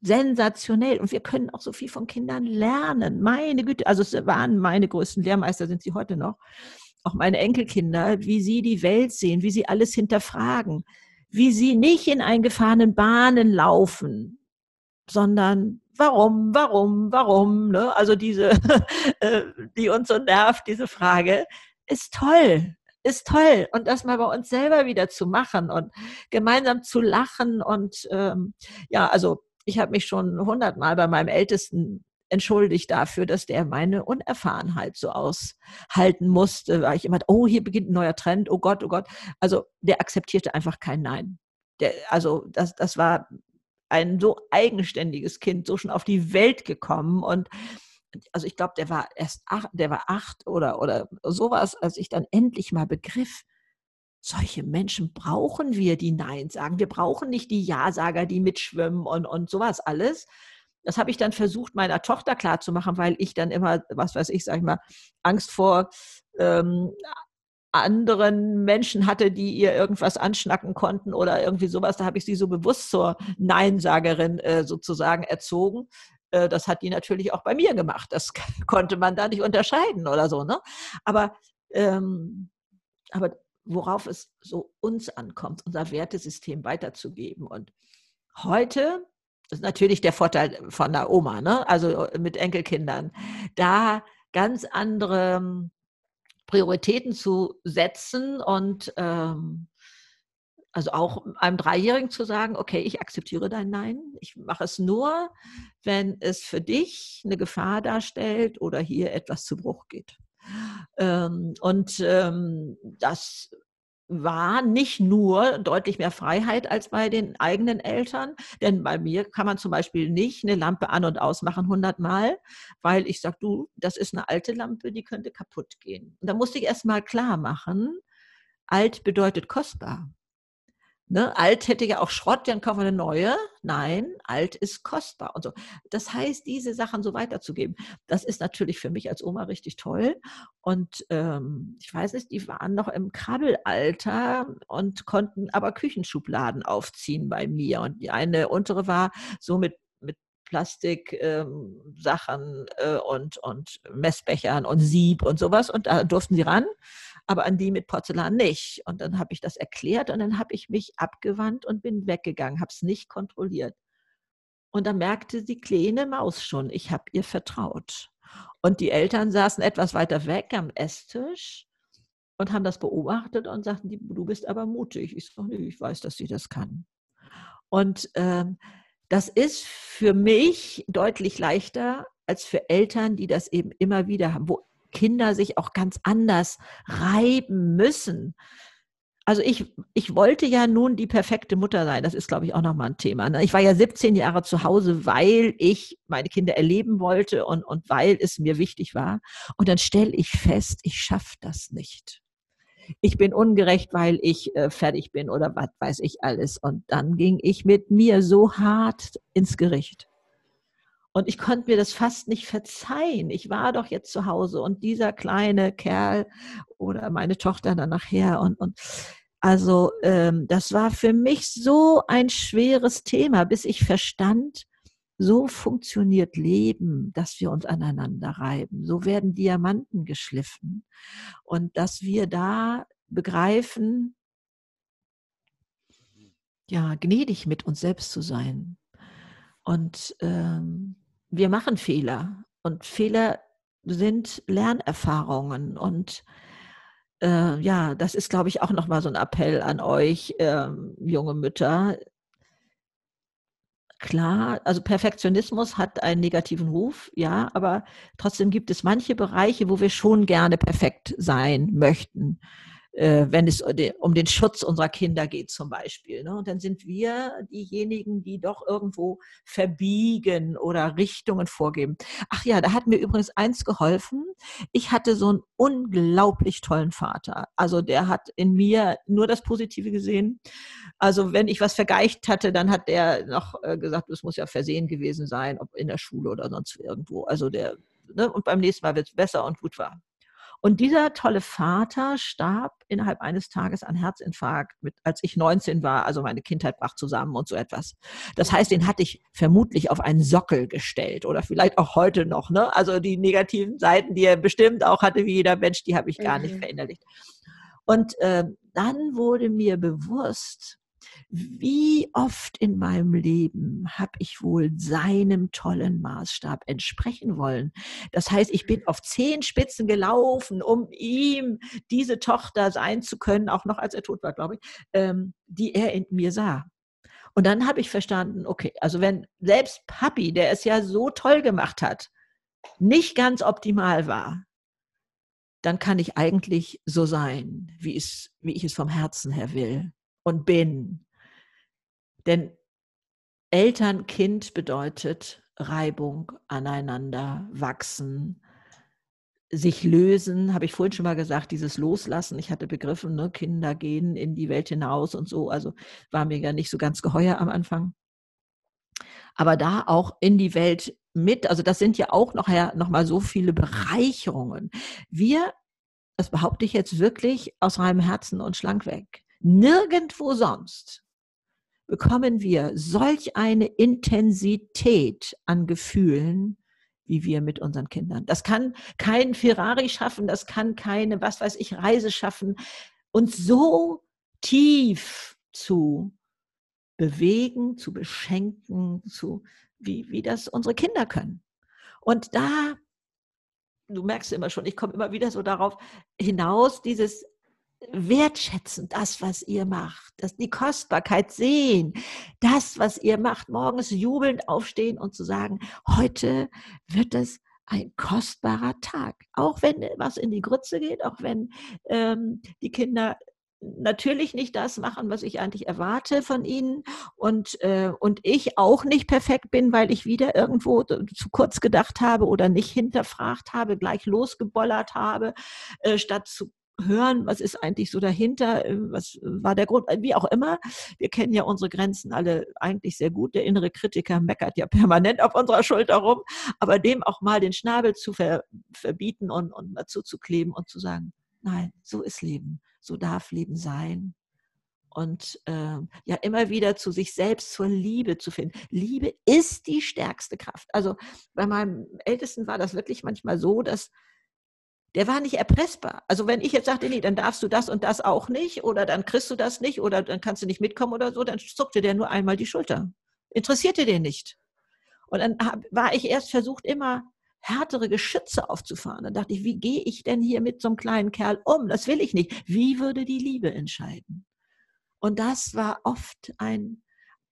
sensationell. Und wir können auch so viel von Kindern lernen. Meine Güte, also es waren meine größten Lehrmeister, sind sie heute noch. Auch meine Enkelkinder, wie sie die Welt sehen, wie sie alles hinterfragen, wie sie nicht in eingefahrenen Bahnen laufen, sondern warum, warum, warum, ne? Also diese, äh, die uns so nervt, diese Frage ist toll, ist toll. Und das mal bei uns selber wieder zu machen und gemeinsam zu lachen. Und ähm, ja, also ich habe mich schon hundertmal bei meinem Ältesten entschuldigt dafür, dass der meine Unerfahrenheit so aushalten musste, weil ich immer, oh, hier beginnt ein neuer Trend, oh Gott, oh Gott. Also der akzeptierte einfach kein Nein. Der, also das, das war ein so eigenständiges Kind, so schon auf die Welt gekommen und also ich glaube, der war erst acht, der war acht oder, oder sowas, als ich dann endlich mal begriff, solche Menschen brauchen wir, die Nein sagen. Wir brauchen nicht die Ja-Sager, die mitschwimmen und, und sowas alles. Das habe ich dann versucht, meiner Tochter klarzumachen, weil ich dann immer, was weiß ich, sag ich mal, Angst vor ähm, anderen Menschen hatte, die ihr irgendwas anschnacken konnten oder irgendwie sowas. Da habe ich sie so bewusst zur Neinsagerin äh, sozusagen erzogen. Äh, das hat die natürlich auch bei mir gemacht. Das konnte man da nicht unterscheiden oder so. Ne? Aber, ähm, aber worauf es so uns ankommt, unser Wertesystem weiterzugeben. Und heute ist natürlich der Vorteil von der Oma, ne? also äh, mit Enkelkindern, da ganz andere Prioritäten zu setzen und ähm, also auch einem Dreijährigen zu sagen, okay, ich akzeptiere dein Nein. Ich mache es nur, wenn es für dich eine Gefahr darstellt oder hier etwas zu Bruch geht. Ähm, und ähm, das war nicht nur deutlich mehr Freiheit als bei den eigenen Eltern, denn bei mir kann man zum Beispiel nicht eine Lampe an und ausmachen hundertmal, weil ich sage, du, das ist eine alte Lampe, die könnte kaputt gehen. Und da musste ich erst mal klar machen, alt bedeutet kostbar. Ne, alt hätte ja auch Schrott, dann kaufen wir eine neue. Nein, alt ist kostbar und so. Das heißt, diese Sachen so weiterzugeben, das ist natürlich für mich als Oma richtig toll. Und ähm, ich weiß nicht, die waren noch im Krabbelalter und konnten aber Küchenschubladen aufziehen bei mir. Und die eine untere war so mit Plastiksachen ähm, äh, und, und Messbechern und Sieb und sowas. Und da durften sie ran aber an die mit Porzellan nicht. Und dann habe ich das erklärt und dann habe ich mich abgewandt und bin weggegangen, habe es nicht kontrolliert. Und dann merkte die kleine Maus schon, ich habe ihr vertraut. Und die Eltern saßen etwas weiter weg am Esstisch und haben das beobachtet und sagten, du bist aber mutig. Ich sage, nee, ich weiß, dass sie das kann. Und ähm, das ist für mich deutlich leichter als für Eltern, die das eben immer wieder haben, wo Kinder sich auch ganz anders reiben müssen. Also ich, ich wollte ja nun die perfekte Mutter sein. Das ist, glaube ich, auch nochmal ein Thema. Ne? Ich war ja 17 Jahre zu Hause, weil ich meine Kinder erleben wollte und, und weil es mir wichtig war. Und dann stelle ich fest, ich schaffe das nicht. Ich bin ungerecht, weil ich äh, fertig bin oder was weiß ich alles. Und dann ging ich mit mir so hart ins Gericht. Und ich konnte mir das fast nicht verzeihen. Ich war doch jetzt zu Hause und dieser kleine Kerl oder meine Tochter dann nachher und, und also ähm, das war für mich so ein schweres Thema, bis ich verstand, so funktioniert Leben, dass wir uns aneinander reiben. So werden Diamanten geschliffen. Und dass wir da begreifen, ja, gnädig mit uns selbst zu sein. Und ähm, wir machen Fehler. Und Fehler sind Lernerfahrungen. Und äh, ja, das ist, glaube ich, auch nochmal so ein Appell an euch, äh, junge Mütter klar, also Perfektionismus hat einen negativen Ruf, ja, aber trotzdem gibt es manche Bereiche, wo wir schon gerne perfekt sein möchten äh, wenn es um den Schutz unserer Kinder geht zum Beispiel. Ne? Und dann sind wir diejenigen, die doch irgendwo verbiegen oder Richtungen vorgeben. Ach ja, da hat mir übrigens eins geholfen. Ich hatte so einen unglaublich tollen Vater. Also der hat in mir nur das Positive gesehen. Also wenn ich was vergeicht hatte, dann hat der noch äh, gesagt, es muss ja versehen gewesen sein, ob in der Schule oder sonst irgendwo. Also der, ne? und beim nächsten Mal wird es besser und gut war. Und dieser tolle Vater starb innerhalb eines Tages an Herzinfarkt, mit, als ich 19 war. Also meine Kindheit brach zusammen und so etwas. Das heißt, den hatte ich vermutlich auf einen Sockel gestellt oder vielleicht auch heute noch. Ne? Also die negativen Seiten, die er bestimmt auch hatte, wie jeder Mensch, die habe ich gar nicht mhm. verinnerlicht. Und äh, dann wurde mir bewusst, wie oft in meinem Leben habe ich wohl seinem tollen Maßstab entsprechen wollen? Das heißt, ich bin auf zehn Spitzen gelaufen, um ihm diese Tochter sein zu können, auch noch als er tot war, glaube ich, ähm, die er in mir sah. Und dann habe ich verstanden, okay, also wenn selbst Papi, der es ja so toll gemacht hat, nicht ganz optimal war, dann kann ich eigentlich so sein, wie, es, wie ich es vom Herzen her will und bin. Denn Eltern-Kind bedeutet Reibung, aneinander wachsen, sich lösen, habe ich vorhin schon mal gesagt, dieses Loslassen. Ich hatte begriffen, ne, Kinder gehen in die Welt hinaus und so, also war mir ja nicht so ganz geheuer am Anfang. Aber da auch in die Welt mit, also das sind ja auch nachher noch mal so viele Bereicherungen. Wir, das behaupte ich jetzt wirklich aus reinem Herzen und schlank weg, nirgendwo sonst bekommen wir solch eine Intensität an Gefühlen, wie wir mit unseren Kindern. Das kann kein Ferrari schaffen, das kann keine, was weiß ich, Reise schaffen, uns so tief zu bewegen, zu beschenken, zu, wie, wie das unsere Kinder können. Und da, du merkst immer schon, ich komme immer wieder so darauf hinaus, dieses wertschätzen, das, was ihr macht, dass die Kostbarkeit sehen, das, was ihr macht, morgens jubelnd aufstehen und zu sagen, heute wird es ein kostbarer Tag. Auch wenn was in die Grütze geht, auch wenn ähm, die Kinder natürlich nicht das machen, was ich eigentlich erwarte von ihnen und, äh, und ich auch nicht perfekt bin, weil ich wieder irgendwo zu kurz gedacht habe oder nicht hinterfragt habe, gleich losgebollert habe, äh, statt zu hören, was ist eigentlich so dahinter, äh, was war der Grund, wie auch immer. Wir kennen ja unsere Grenzen alle eigentlich sehr gut. Der innere Kritiker meckert ja permanent auf unserer Schulter rum, aber dem auch mal den Schnabel zu ver verbieten und, und dazu zu kleben und zu sagen, nein, so ist Leben, so darf Leben sein. Und äh, ja, immer wieder zu sich selbst, zur Liebe zu finden. Liebe ist die stärkste Kraft. Also bei meinem Ältesten war das wirklich manchmal so, dass der war nicht erpressbar. Also wenn ich jetzt sagte, nee, dann darfst du das und das auch nicht oder dann kriegst du das nicht oder dann kannst du nicht mitkommen oder so, dann zuckte der nur einmal die Schulter. Interessierte den nicht. Und dann war ich erst versucht, immer härtere Geschütze aufzufahren. Dann dachte ich, wie gehe ich denn hier mit so einem kleinen Kerl um? Das will ich nicht. Wie würde die Liebe entscheiden? Und das war oft ein,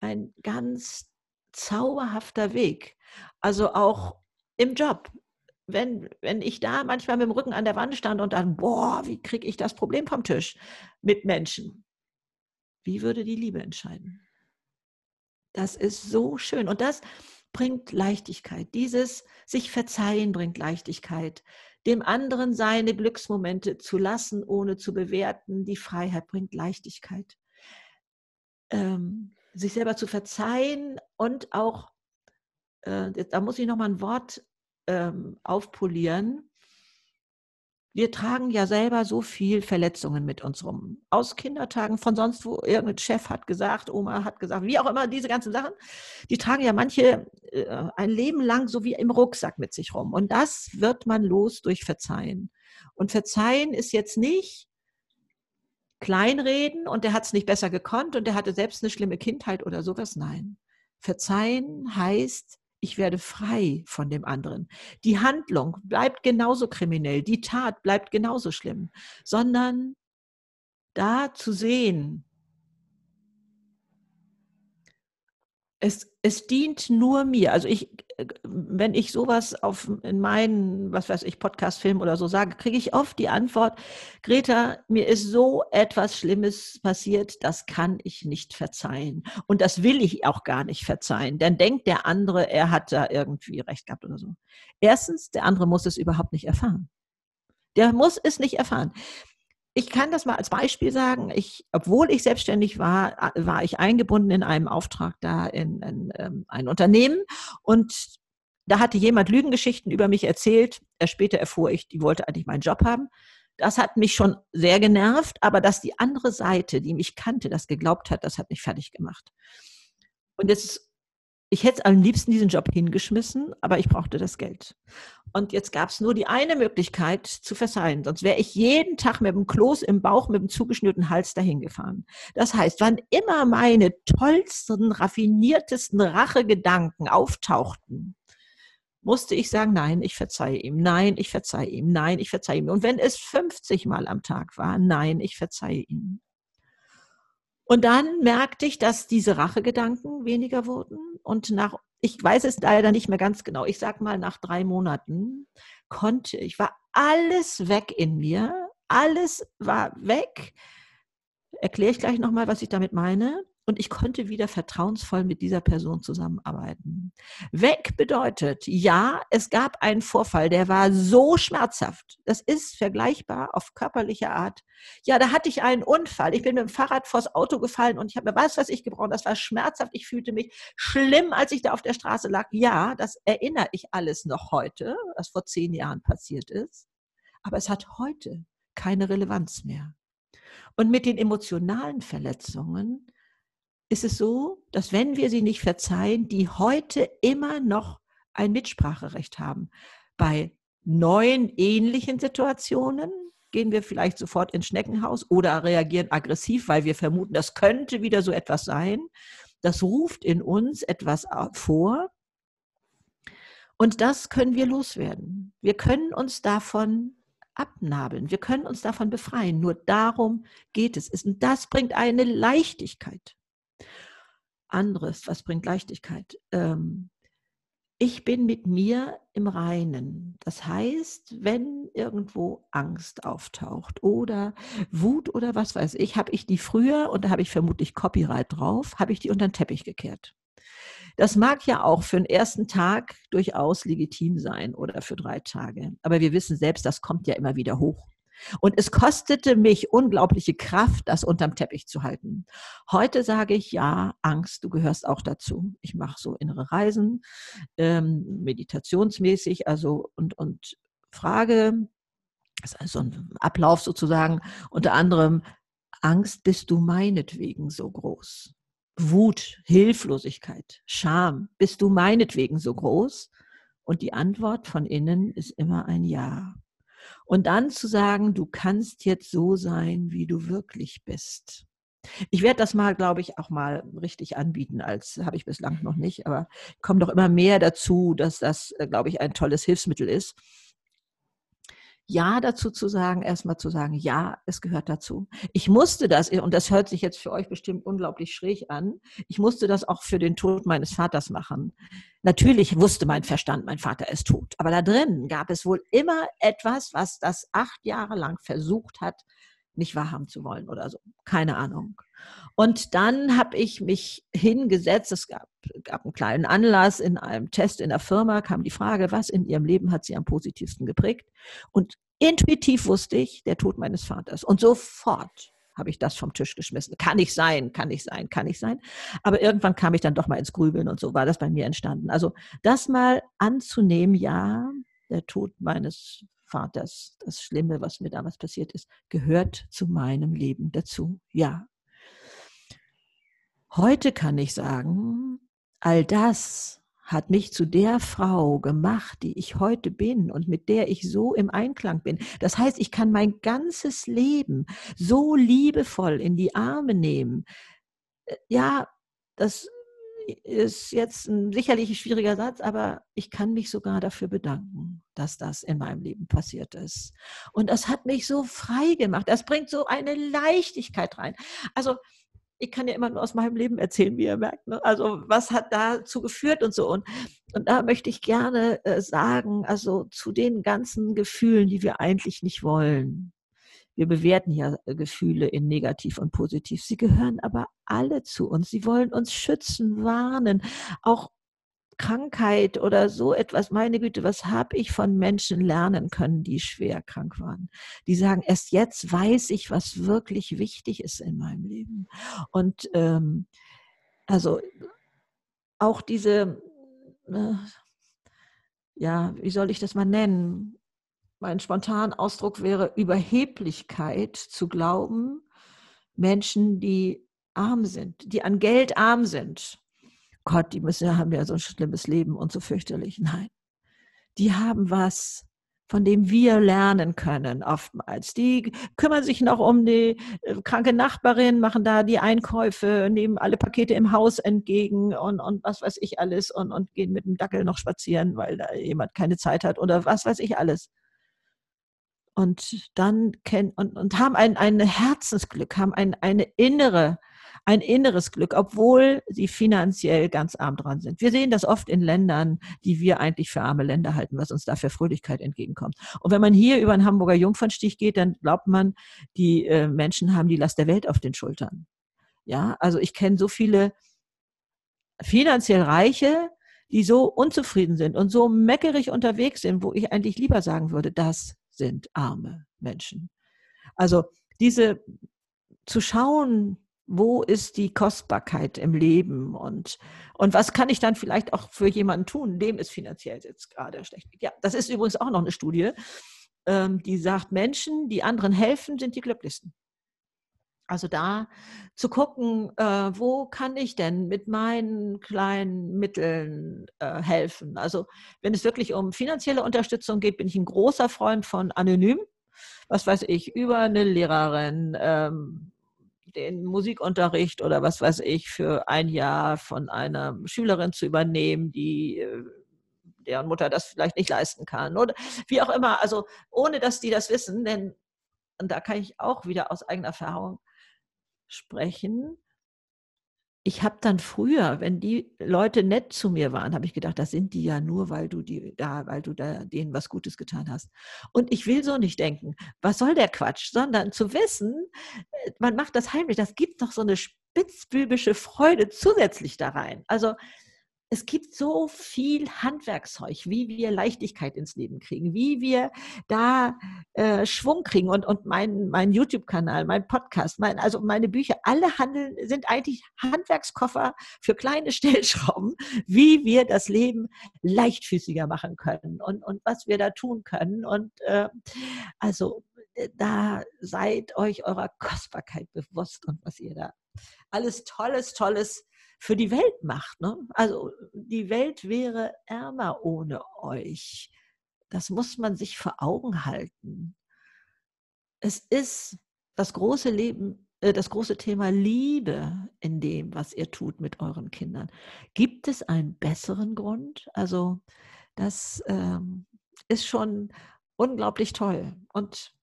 ein ganz zauberhafter Weg. Also auch im Job wenn, wenn ich da manchmal mit dem Rücken an der Wand stand und dann, boah, wie kriege ich das Problem vom Tisch mit Menschen? Wie würde die Liebe entscheiden? Das ist so schön. Und das bringt Leichtigkeit. Dieses sich verzeihen bringt Leichtigkeit. dem anderen seine Glücksmomente zu lassen, ohne zu bewerten. Die Freiheit bringt Leichtigkeit. Ähm, sich selber zu verzeihen und auch, äh, da muss ich nochmal ein Wort ähm, aufpolieren, wir tragen ja selber so viel Verletzungen mit uns rum. Aus Kindertagen, von sonst wo irgendein Chef hat gesagt, Oma hat gesagt, wie auch immer, diese ganzen Sachen, die tragen ja manche äh, ein Leben lang so wie im Rucksack mit sich rum. Und das wird man los durch Verzeihen. Und Verzeihen ist jetzt nicht kleinreden und der hat es nicht besser gekonnt und der hatte selbst eine schlimme Kindheit oder sowas. Nein. Verzeihen heißt, ich werde frei von dem anderen. Die Handlung bleibt genauso kriminell, die Tat bleibt genauso schlimm, sondern da zu sehen, es, es dient nur mir. Also ich, wenn ich sowas auf in meinen, was weiß ich, Podcast-Film oder so sage, kriege ich oft die Antwort, Greta, mir ist so etwas Schlimmes passiert, das kann ich nicht verzeihen. Und das will ich auch gar nicht verzeihen. Dann denkt der andere, er hat da irgendwie recht gehabt oder so. Erstens, der andere muss es überhaupt nicht erfahren. Der muss es nicht erfahren ich kann das mal als Beispiel sagen. Ich, obwohl ich selbstständig war, war ich eingebunden in einem Auftrag da in, in, in ähm, ein Unternehmen und da hatte jemand Lügengeschichten über mich erzählt. Später erfuhr ich, die wollte eigentlich meinen Job haben. Das hat mich schon sehr genervt, aber dass die andere Seite, die mich kannte, das geglaubt hat, das hat mich fertig gemacht. Und jetzt ich hätte am liebsten diesen Job hingeschmissen, aber ich brauchte das Geld. Und jetzt gab es nur die eine Möglichkeit zu verzeihen. Sonst wäre ich jeden Tag mit dem Kloß im Bauch, mit dem zugeschnürten Hals dahin gefahren. Das heißt, wann immer meine tollsten, raffiniertesten Rachegedanken auftauchten, musste ich sagen, nein, ich verzeihe ihm, nein, ich verzeihe ihm, nein, ich verzeihe ihm. Und wenn es 50 Mal am Tag war, nein, ich verzeihe ihm. Und dann merkte ich, dass diese Rachegedanken weniger wurden. Und nach, ich weiß es leider nicht mehr ganz genau, ich sag mal nach drei Monaten konnte, ich war alles weg in mir, alles war weg. Erkläre ich gleich nochmal, was ich damit meine und ich konnte wieder vertrauensvoll mit dieser Person zusammenarbeiten. Weg bedeutet, ja, es gab einen Vorfall, der war so schmerzhaft. Das ist vergleichbar auf körperliche Art. Ja, da hatte ich einen Unfall. Ich bin mit dem Fahrrad vors Auto gefallen und ich habe mir was, was ich gebraucht. Das war schmerzhaft. Ich fühlte mich schlimm, als ich da auf der Straße lag. Ja, das erinnere ich alles noch heute, was vor zehn Jahren passiert ist. Aber es hat heute keine Relevanz mehr. Und mit den emotionalen Verletzungen ist es so, dass wenn wir sie nicht verzeihen, die heute immer noch ein Mitspracherecht haben. Bei neuen ähnlichen Situationen gehen wir vielleicht sofort ins Schneckenhaus oder reagieren aggressiv, weil wir vermuten, das könnte wieder so etwas sein. Das ruft in uns etwas vor. Und das können wir loswerden. Wir können uns davon abnabeln. Wir können uns davon befreien. Nur darum geht es. Und das bringt eine Leichtigkeit anderes, was bringt Leichtigkeit. Ähm, ich bin mit mir im Reinen. Das heißt, wenn irgendwo Angst auftaucht oder Wut oder was weiß ich, habe ich die früher, und da habe ich vermutlich Copyright drauf, habe ich die unter den Teppich gekehrt. Das mag ja auch für den ersten Tag durchaus legitim sein oder für drei Tage. Aber wir wissen selbst, das kommt ja immer wieder hoch. Und es kostete mich unglaubliche Kraft, das unterm Teppich zu halten. Heute sage ich, ja, Angst, du gehörst auch dazu. Ich mache so innere Reisen, ähm, meditationsmäßig, also und, und frage, das ist also ein Ablauf sozusagen, unter anderem, Angst bist du meinetwegen so groß. Wut, Hilflosigkeit, Scham, bist du meinetwegen so groß? Und die Antwort von innen ist immer ein Ja. Und dann zu sagen, du kannst jetzt so sein, wie du wirklich bist. Ich werde das mal, glaube ich, auch mal richtig anbieten, als habe ich bislang noch nicht, aber kommt doch immer mehr dazu, dass das, äh, glaube ich, ein tolles Hilfsmittel ist. Ja dazu zu sagen, erstmal zu sagen, ja, es gehört dazu. Ich musste das, und das hört sich jetzt für euch bestimmt unglaublich schräg an, ich musste das auch für den Tod meines Vaters machen. Natürlich wusste mein Verstand, mein Vater ist tot, aber da drin gab es wohl immer etwas, was das acht Jahre lang versucht hat, nicht wahrhaben zu wollen oder so. Keine Ahnung. Und dann habe ich mich hingesetzt. Es gab, gab einen kleinen Anlass in einem Test in der Firma, kam die Frage, was in ihrem Leben hat sie am positivsten geprägt? Und intuitiv wusste ich, der Tod meines Vaters. Und sofort habe ich das vom Tisch geschmissen. Kann ich sein, kann ich sein, kann ich sein. Aber irgendwann kam ich dann doch mal ins Grübeln und so war das bei mir entstanden. Also das mal anzunehmen, ja, der Tod meines Vaters, das Schlimme, was mir damals passiert ist, gehört zu meinem Leben dazu. Ja. Heute kann ich sagen, all das hat mich zu der Frau gemacht, die ich heute bin und mit der ich so im Einklang bin. Das heißt, ich kann mein ganzes Leben so liebevoll in die Arme nehmen. Äh, ja, das ist jetzt ein sicherlich schwieriger Satz, aber ich kann mich sogar dafür bedanken, dass das in meinem Leben passiert ist. Und das hat mich so frei gemacht. Das bringt so eine Leichtigkeit rein. Also ich kann ja immer nur aus meinem Leben erzählen, wie ihr merkt. Ne? Also was hat dazu geführt und so. Und, und da möchte ich gerne äh, sagen, also zu den ganzen Gefühlen, die wir eigentlich nicht wollen, wir bewerten ja äh, Gefühle in negativ und positiv. Sie gehören aber alle zu uns. Sie wollen uns schützen, warnen. Auch Krankheit oder so etwas, meine Güte, was habe ich von Menschen lernen können, die schwer krank waren? Die sagen, erst jetzt weiß ich, was wirklich wichtig ist in meinem Leben. Und ähm, also auch diese, äh, ja, wie soll ich das mal nennen? Mein spontaner Ausdruck wäre Überheblichkeit zu glauben, Menschen, die arm sind, die an Geld arm sind. Gott, die müssen, haben ja so ein schlimmes Leben und so fürchterlich. Nein, die haben was, von dem wir lernen können oftmals. Die kümmern sich noch um die äh, kranke Nachbarin, machen da die Einkäufe, nehmen alle Pakete im Haus entgegen und, und was weiß ich alles und, und gehen mit dem Dackel noch spazieren, weil da jemand keine Zeit hat oder was weiß ich alles und dann kennen und, und haben ein, ein Herzensglück, haben ein, eine innere, ein inneres Glück, obwohl sie finanziell ganz arm dran sind. Wir sehen das oft in Ländern, die wir eigentlich für arme Länder halten, was uns da für Fröhlichkeit entgegenkommt. Und wenn man hier über den Hamburger Jungfernstich geht, dann glaubt man, die äh, Menschen haben die Last der Welt auf den Schultern. Ja, also ich kenne so viele finanziell Reiche, die so unzufrieden sind und so meckerig unterwegs sind, wo ich eigentlich lieber sagen würde, das sind arme Menschen. Also diese zu schauen, wo ist die Kostbarkeit im Leben und, und was kann ich dann vielleicht auch für jemanden tun, dem es finanziell jetzt gerade schlecht geht. Ja, das ist übrigens auch noch eine Studie, ähm, die sagt, Menschen, die anderen helfen, sind die glücklichsten. Also da zu gucken, äh, wo kann ich denn mit meinen kleinen Mitteln äh, helfen. Also wenn es wirklich um finanzielle Unterstützung geht, bin ich ein großer Freund von Anonym. Was weiß ich, über eine Lehrerin, ähm, den Musikunterricht oder was weiß ich für ein Jahr von einer Schülerin zu übernehmen, die äh, deren Mutter das vielleicht nicht leisten kann oder wie auch immer. Also ohne dass die das wissen, denn und da kann ich auch wieder aus eigener Erfahrung sprechen. Ich habe dann früher, wenn die Leute nett zu mir waren, habe ich gedacht, das sind die ja nur, weil du die da, weil du da denen was Gutes getan hast. Und ich will so nicht denken, was soll der Quatsch, sondern zu wissen, äh, man macht das heimlich, das gibt noch so eine spitzbübische Freude zusätzlich da rein. Also es gibt so viel Handwerkszeug, wie wir Leichtigkeit ins Leben kriegen, wie wir da äh, Schwung kriegen. Und, und mein, mein YouTube-Kanal, mein Podcast, mein, also meine Bücher, alle handeln, sind eigentlich Handwerkskoffer für kleine Stellschrauben, wie wir das Leben leichtfüßiger machen können und, und was wir da tun können. Und äh, also äh, da seid euch eurer Kostbarkeit bewusst und was ihr da alles Tolles, Tolles für die Welt macht. Ne? Also die Welt wäre ärmer ohne euch. Das muss man sich vor Augen halten. Es ist das große Leben, äh, das große Thema Liebe in dem, was ihr tut mit euren Kindern. Gibt es einen besseren Grund? Also das ähm, ist schon unglaublich toll. Und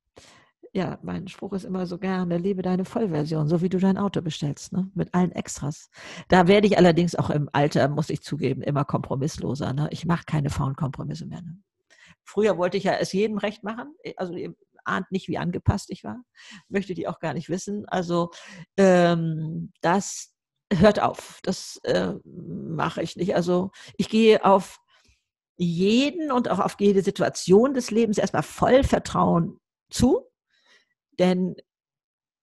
ja, mein Spruch ist immer so gerne, lebe deine Vollversion, so wie du dein Auto bestellst, ne? mit allen Extras. Da werde ich allerdings auch im Alter, muss ich zugeben, immer kompromissloser. Ne? Ich mache keine faulen Kompromisse mehr. Ne? Früher wollte ich ja es jedem recht machen, also ahnt nicht, wie angepasst ich war. Möchte die auch gar nicht wissen. Also ähm, das hört auf. Das äh, mache ich nicht. Also ich gehe auf jeden und auch auf jede Situation des Lebens erstmal voll Vertrauen zu. Denn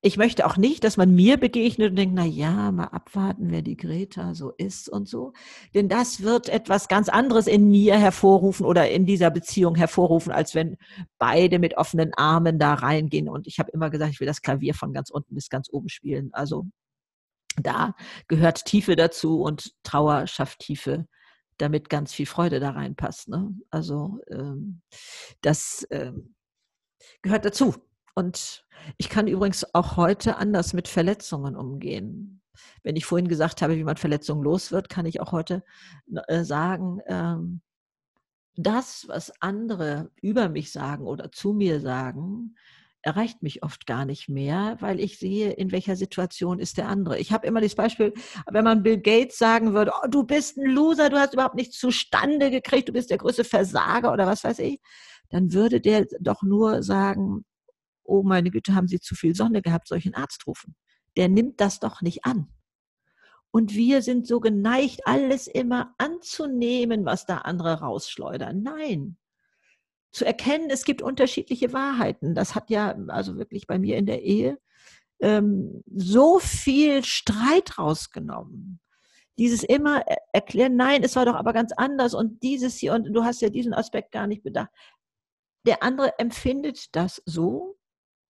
ich möchte auch nicht, dass man mir begegnet und denkt, na ja, mal abwarten, wer die Greta so ist und so. Denn das wird etwas ganz anderes in mir hervorrufen oder in dieser Beziehung hervorrufen, als wenn beide mit offenen Armen da reingehen. Und ich habe immer gesagt, ich will das Klavier von ganz unten bis ganz oben spielen. Also da gehört Tiefe dazu und Trauer schafft Tiefe, damit ganz viel Freude da reinpasst. Ne? Also ähm, das ähm, gehört dazu. Und ich kann übrigens auch heute anders mit Verletzungen umgehen. Wenn ich vorhin gesagt habe, wie man Verletzungen los wird, kann ich auch heute äh, sagen, ähm, das, was andere über mich sagen oder zu mir sagen, erreicht mich oft gar nicht mehr, weil ich sehe, in welcher Situation ist der andere. Ich habe immer das Beispiel, wenn man Bill Gates sagen würde, oh, du bist ein Loser, du hast überhaupt nichts zustande gekriegt, du bist der größte Versager oder was weiß ich, dann würde der doch nur sagen, oh meine Güte, haben Sie zu viel Sonne gehabt, solchen Arzt rufen. Der nimmt das doch nicht an. Und wir sind so geneigt, alles immer anzunehmen, was da andere rausschleudern. Nein. Zu erkennen, es gibt unterschiedliche Wahrheiten. Das hat ja also wirklich bei mir in der Ehe ähm, so viel Streit rausgenommen. Dieses immer erklären, nein, es war doch aber ganz anders und dieses hier und du hast ja diesen Aspekt gar nicht bedacht. Der andere empfindet das so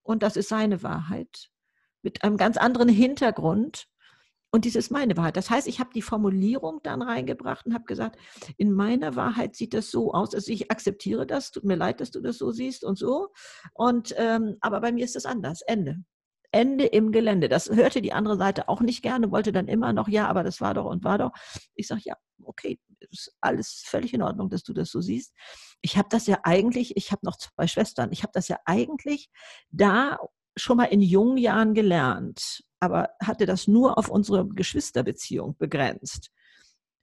und das ist seine Wahrheit mit einem ganz anderen Hintergrund. Und dies ist meine Wahrheit. Das heißt, ich habe die Formulierung dann reingebracht und habe gesagt, in meiner Wahrheit sieht das so aus. Also ich akzeptiere das, tut mir leid, dass du das so siehst und so. Und ähm, aber bei mir ist es anders. Ende. Ende im Gelände. Das hörte die andere Seite auch nicht gerne, wollte dann immer noch, ja, aber das war doch und war doch. Ich sage, ja, okay, ist alles völlig in Ordnung, dass du das so siehst. Ich habe das ja eigentlich, ich habe noch zwei Schwestern, ich habe das ja eigentlich da schon mal in jungen Jahren gelernt, aber hatte das nur auf unsere Geschwisterbeziehung begrenzt.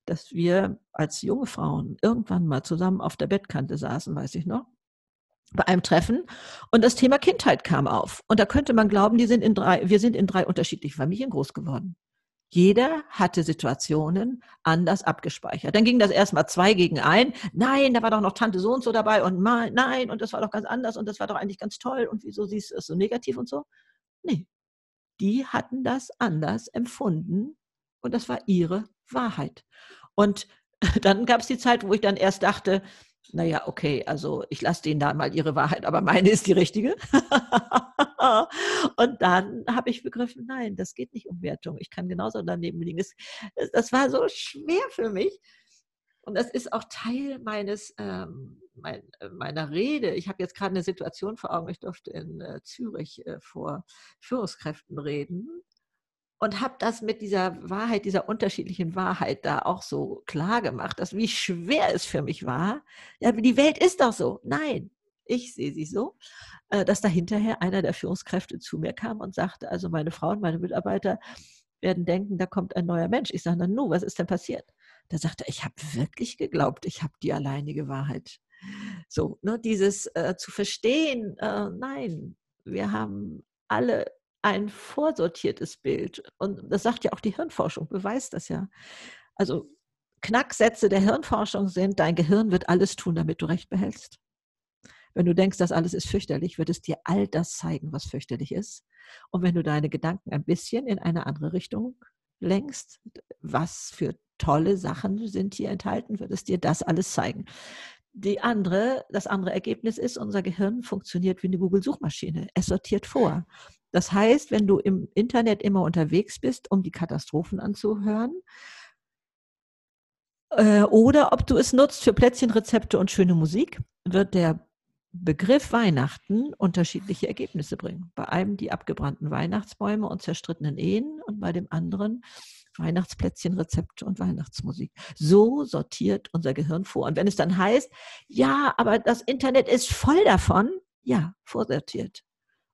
Dass wir als junge Frauen irgendwann mal zusammen auf der Bettkante saßen, weiß ich noch, bei einem Treffen und das Thema Kindheit kam auf. Und da könnte man glauben, die sind in drei, wir sind in drei unterschiedlichen Familien groß geworden. Jeder hatte Situationen anders abgespeichert. Dann ging das erstmal zwei gegen ein. Nein, da war doch noch Tante so und so dabei und mal, nein, und das war doch ganz anders und das war doch eigentlich ganz toll und wieso siehst du es so negativ und so? Nee. Die hatten das anders empfunden und das war ihre Wahrheit. Und dann gab es die Zeit, wo ich dann erst dachte, naja, okay, also ich lasse denen da mal ihre Wahrheit, aber meine ist die richtige. und dann habe ich begriffen, nein, das geht nicht um Wertung. Ich kann genauso daneben liegen. Das, das war so schwer für mich. Und das ist auch Teil meines, ähm, mein, meiner Rede. Ich habe jetzt gerade eine Situation vor Augen. Ich durfte in äh, Zürich äh, vor Führungskräften reden und habe das mit dieser Wahrheit, dieser unterschiedlichen Wahrheit da auch so klar gemacht, dass wie schwer es für mich war. Ja, die Welt ist doch so. Nein, ich sehe sie so, äh, dass da hinterher einer der Führungskräfte zu mir kam und sagte, also meine Frau und meine Mitarbeiter werden denken, da kommt ein neuer Mensch. Ich sage, dann, nu, was ist denn passiert? Da sagte er, ich habe wirklich geglaubt, ich habe die alleinige Wahrheit. So, ne, dieses äh, zu verstehen, äh, nein, wir haben alle ein vorsortiertes Bild. Und das sagt ja auch die Hirnforschung, beweist das ja. Also Knacksätze der Hirnforschung sind, dein Gehirn wird alles tun, damit du recht behältst. Wenn du denkst, das alles ist fürchterlich, wird es dir all das zeigen, was fürchterlich ist. Und wenn du deine Gedanken ein bisschen in eine andere Richtung lenkst, was für tolle Sachen sind hier enthalten, wird es dir das alles zeigen. Die andere, das andere Ergebnis ist, unser Gehirn funktioniert wie eine Google-Suchmaschine. Es sortiert vor. Das heißt, wenn du im Internet immer unterwegs bist, um die Katastrophen anzuhören, äh, oder ob du es nutzt für Plätzchenrezepte und schöne Musik, wird der Begriff Weihnachten unterschiedliche Ergebnisse bringen. Bei einem die abgebrannten Weihnachtsbäume und zerstrittenen Ehen und bei dem anderen Weihnachtsplätzchenrezepte und Weihnachtsmusik. So sortiert unser Gehirn vor. Und wenn es dann heißt, ja, aber das Internet ist voll davon, ja, vorsortiert.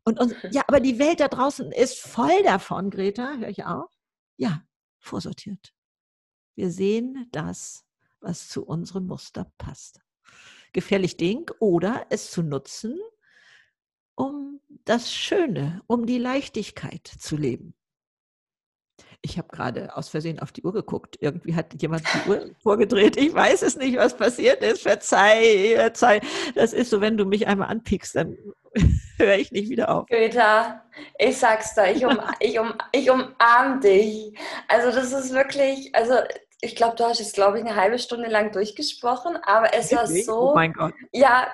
Und, und ja, aber die Welt da draußen ist voll davon, Greta, höre ich auch? Ja, vorsortiert. Wir sehen das, was zu unserem Muster passt. Gefährlich Ding oder es zu nutzen, um das Schöne, um die Leichtigkeit zu leben. Ich habe gerade aus Versehen auf die Uhr geguckt. Irgendwie hat jemand die Uhr vorgedreht. Ich weiß es nicht, was passiert ist. Verzeih, verzeih. Das ist so, wenn du mich einmal anpiekst, dann höre ich nicht wieder auf. Goethe, ich sag's dir, ich, um, ich, um, ich umarm dich. Also das ist wirklich, also ich glaube, du hast jetzt, glaube ich, eine halbe Stunde lang durchgesprochen, aber es war so. Oh mein Gott. Ja,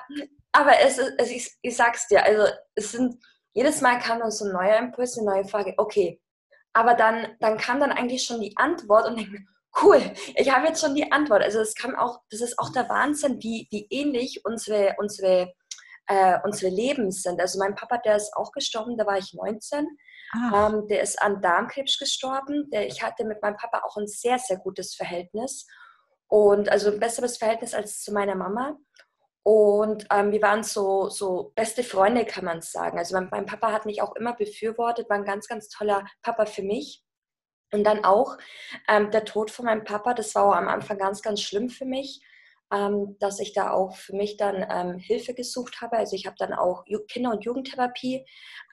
aber es ist, ich, ich sag's dir, also es sind, jedes Mal kam dann so ein neuer Impuls, eine neue Frage, okay, aber dann, dann kam dann eigentlich schon die Antwort und denke, cool, ich habe jetzt schon die Antwort. Also es kam auch, das ist auch der Wahnsinn, wie, wie ähnlich unsere, unsere, äh, unsere Leben sind. Also mein Papa, der ist auch gestorben, da war ich 19. Ähm, der ist an Darmkrebs gestorben. Der, ich hatte mit meinem Papa auch ein sehr, sehr gutes Verhältnis. Und also ein besseres Verhältnis als zu meiner Mama. Und ähm, wir waren so, so beste Freunde, kann man sagen. Also mein, mein, Papa hat mich auch immer befürwortet, war ein ganz, ganz toller Papa für mich. Und dann auch ähm, der Tod von meinem Papa, das war am Anfang ganz, ganz schlimm für mich, ähm, dass ich da auch für mich dann ähm, Hilfe gesucht habe. Also ich habe dann auch Kinder- und Jugendtherapie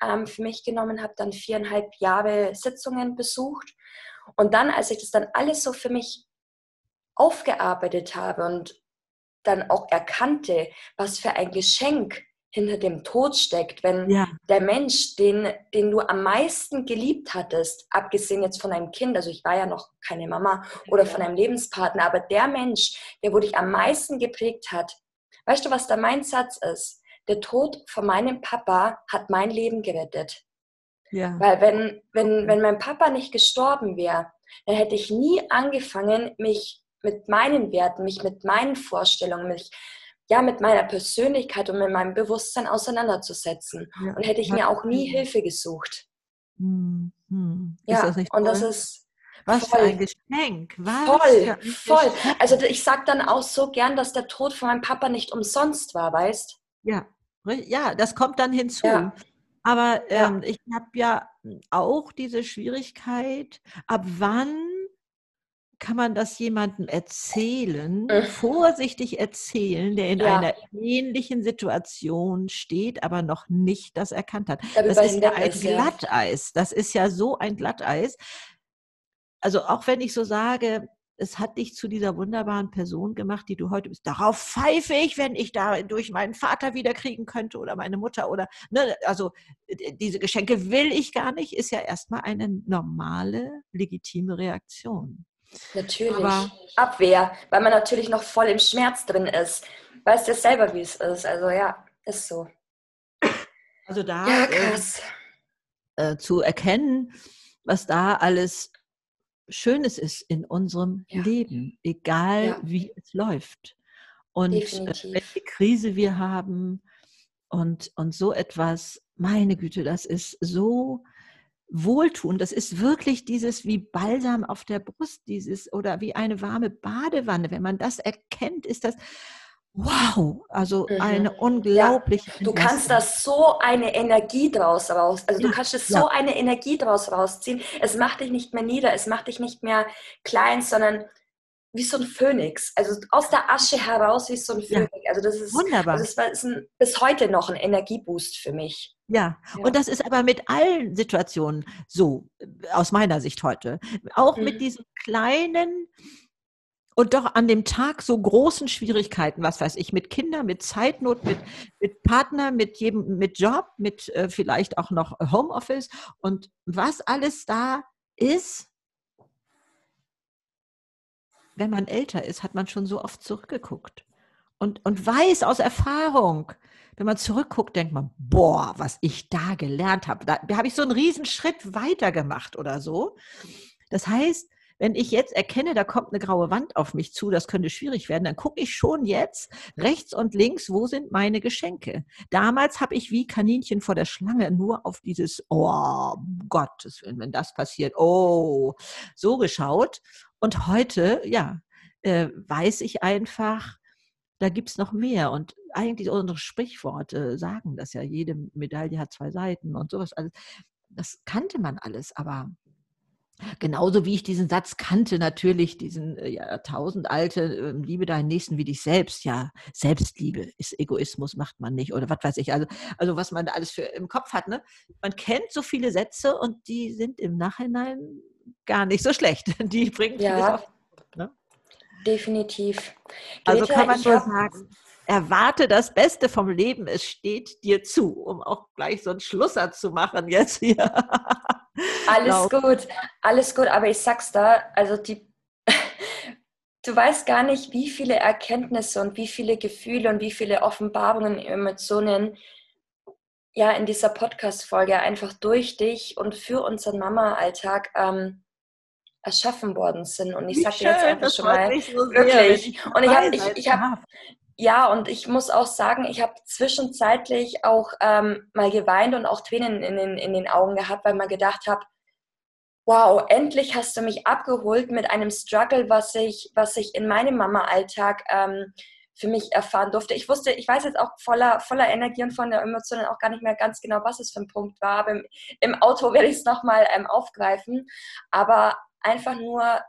ähm, für mich genommen, habe dann viereinhalb Jahre Sitzungen besucht. Und dann, als ich das dann alles so für mich aufgearbeitet habe und dann auch erkannte, was für ein Geschenk hinter dem Tod steckt, wenn ja. der Mensch, den, den du am meisten geliebt hattest, abgesehen jetzt von einem Kind, also ich war ja noch keine Mama oder von einem Lebenspartner, aber der Mensch, der wo dich am meisten geprägt hat, weißt du, was da mein Satz ist? Der Tod von meinem Papa hat mein Leben gerettet. Ja. Weil wenn, wenn, wenn mein Papa nicht gestorben wäre, dann hätte ich nie angefangen, mich mit meinen Werten, mich mit meinen Vorstellungen, mich ja mit meiner Persönlichkeit und mit meinem Bewusstsein auseinanderzusetzen. Ja. Und hätte ich mir auch nie Hilfe gesucht. Hm, hm. Ja, das und das ist was voll. für ein Geschenk. Was voll, ein voll. Geschenk. Also ich sage dann auch so gern, dass der Tod von meinem Papa nicht umsonst war, weißt? Ja, ja, das kommt dann hinzu. Ja. Aber ähm, ja. ich habe ja auch diese Schwierigkeit, ab wann kann man das jemandem erzählen, äh. vorsichtig erzählen, der in ja. einer ähnlichen Situation steht, aber noch nicht das erkannt hat. das ist ja ein ist, Glatteis. Das ist ja so ein Glatteis. Also auch wenn ich so sage, es hat dich zu dieser wunderbaren Person gemacht, die du heute bist. Darauf pfeife ich, wenn ich da durch meinen Vater wiederkriegen könnte oder meine Mutter oder, ne, also diese Geschenke will ich gar nicht, ist ja erstmal eine normale, legitime Reaktion. Natürlich. Aber Abwehr, weil man natürlich noch voll im Schmerz drin ist. Weißt ja selber, wie es ist. Also ja, ist so. Also da ja, äh, äh, zu erkennen, was da alles Schönes ist in unserem ja. Leben, egal ja. wie es läuft. Und äh, welche Krise wir haben und, und so etwas, meine Güte, das ist so Wohltun. Das ist wirklich dieses wie Balsam auf der Brust, dieses oder wie eine warme Badewanne. Wenn man das erkennt, ist das wow, also mhm. eine unglaubliche. Ja, du kannst da so eine Energie draus raus, also ja, du kannst es ja. so eine Energie draus rausziehen. Es macht dich nicht mehr nieder, es macht dich nicht mehr klein, sondern wie so ein Phönix, also aus der Asche heraus wie so ein Phönix. Ja. Also das ist wunderbar. Also das ist ein, bis heute noch ein Energieboost für mich. Ja. ja. und das ist aber mit allen Situationen so, aus meiner Sicht heute. Auch mhm. mit diesen kleinen und doch an dem Tag so großen Schwierigkeiten, was weiß ich, mit Kindern, mit Zeitnot, mit, mit Partner, mit jedem, mit Job, mit äh, vielleicht auch noch Homeoffice und was alles da ist, wenn man älter ist, hat man schon so oft zurückgeguckt und, und weiß aus Erfahrung, wenn man zurückguckt, denkt man, boah, was ich da gelernt habe. Da, habe ich so einen riesen Schritt weiter gemacht oder so. Das heißt, wenn ich jetzt erkenne, da kommt eine graue Wand auf mich zu, das könnte schwierig werden, dann gucke ich schon jetzt rechts und links, wo sind meine Geschenke. Damals habe ich wie Kaninchen vor der Schlange nur auf dieses, oh Willen, wenn das passiert, oh, so geschaut. Und heute, ja, äh, weiß ich einfach, da gibt es noch mehr. Und eigentlich unsere Sprichworte sagen das ja, jede Medaille hat zwei Seiten und sowas alles. Das kannte man alles, aber Genauso wie ich diesen Satz kannte, natürlich diesen äh, Jahrtausendalte, äh, liebe deinen Nächsten wie dich selbst. Ja, Selbstliebe ist Egoismus, macht man nicht oder was weiß ich. Also, also was man da alles für im Kopf hat. Ne? Man kennt so viele Sätze und die sind im Nachhinein gar nicht so schlecht. Die bringen ja, auf, ne? Definitiv. Also Greta, kann man nur sagen, erwarte das Beste vom Leben, es steht dir zu, um auch gleich so einen Schlusser zu machen jetzt hier. Alles genau. gut, alles gut, aber ich sag's da, also die, du weißt gar nicht, wie viele Erkenntnisse und wie viele Gefühle und wie viele Offenbarungen, Emotionen ja in dieser Podcast-Folge einfach durch dich und für unseren Mama-Alltag ähm, erschaffen worden sind. Und ich sag dir jetzt einfach schon mal, so wirklich. Und ich habe, ich, ich habe, ja, und ich muss auch sagen, ich habe zwischenzeitlich auch ähm, mal geweint und auch Tränen in den, in den Augen gehabt, weil man gedacht habe, wow, endlich hast du mich abgeholt mit einem Struggle, was ich, was ich in meinem Mama-Alltag ähm, für mich erfahren durfte. Ich wusste, ich weiß jetzt auch voller, voller Energie und von der Emotionen auch gar nicht mehr ganz genau, was es für ein Punkt war, aber im, im Auto werde ich es nochmal ähm, aufgreifen. Aber einfach nur,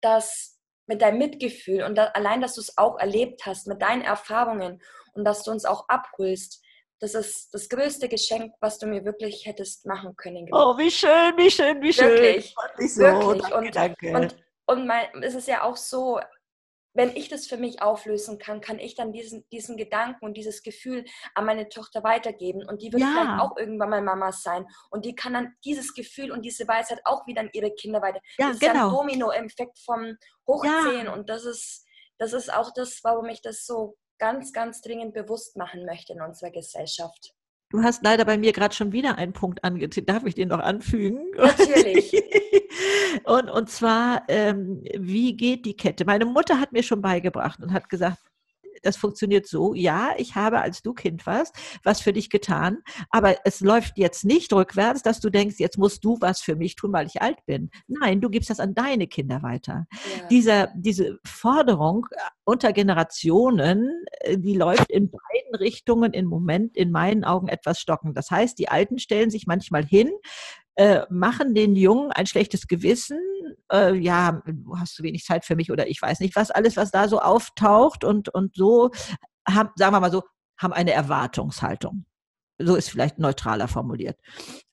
dass mit deinem Mitgefühl und da, allein, dass du es auch erlebt hast, mit deinen Erfahrungen und dass du uns auch abholst, das ist das größte Geschenk, was du mir wirklich hättest machen können. Oh, wie schön, wie schön, wie schön. Wirklich, so. wirklich. Danke, und, danke. und, und mein, es ist ja auch so, wenn ich das für mich auflösen kann, kann ich dann diesen, diesen Gedanken und dieses Gefühl an meine Tochter weitergeben. Und die wird ja. vielleicht auch irgendwann mal Mama sein. Und die kann dann dieses Gefühl und diese Weisheit auch wieder an ihre Kinder weiter. Ja, das ist genau. ja ein. Domino-Effekt vom Hochziehen. Ja. Und das ist, das ist auch das, warum ich das so ganz, ganz dringend bewusst machen möchte in unserer Gesellschaft. Du hast leider bei mir gerade schon wieder einen Punkt angezogen. Darf ich den noch anfügen? Natürlich. und, und zwar, ähm, wie geht die Kette? Meine Mutter hat mir schon beigebracht und hat gesagt, das funktioniert so, ja, ich habe, als du Kind warst, was für dich getan, aber es läuft jetzt nicht rückwärts, dass du denkst, jetzt musst du was für mich tun, weil ich alt bin. Nein, du gibst das an deine Kinder weiter. Ja. Diese, diese Forderung äh, unter Generationen, äh, die läuft in beiden Richtungen im Moment in meinen Augen etwas stocken. Das heißt, die Alten stellen sich manchmal hin, äh, machen den Jungen ein schlechtes Gewissen, äh, ja, du hast zu wenig Zeit für mich oder ich weiß nicht was, alles, was da so auftaucht und, und so, haben, sagen wir mal so, haben eine Erwartungshaltung. So ist vielleicht neutraler formuliert.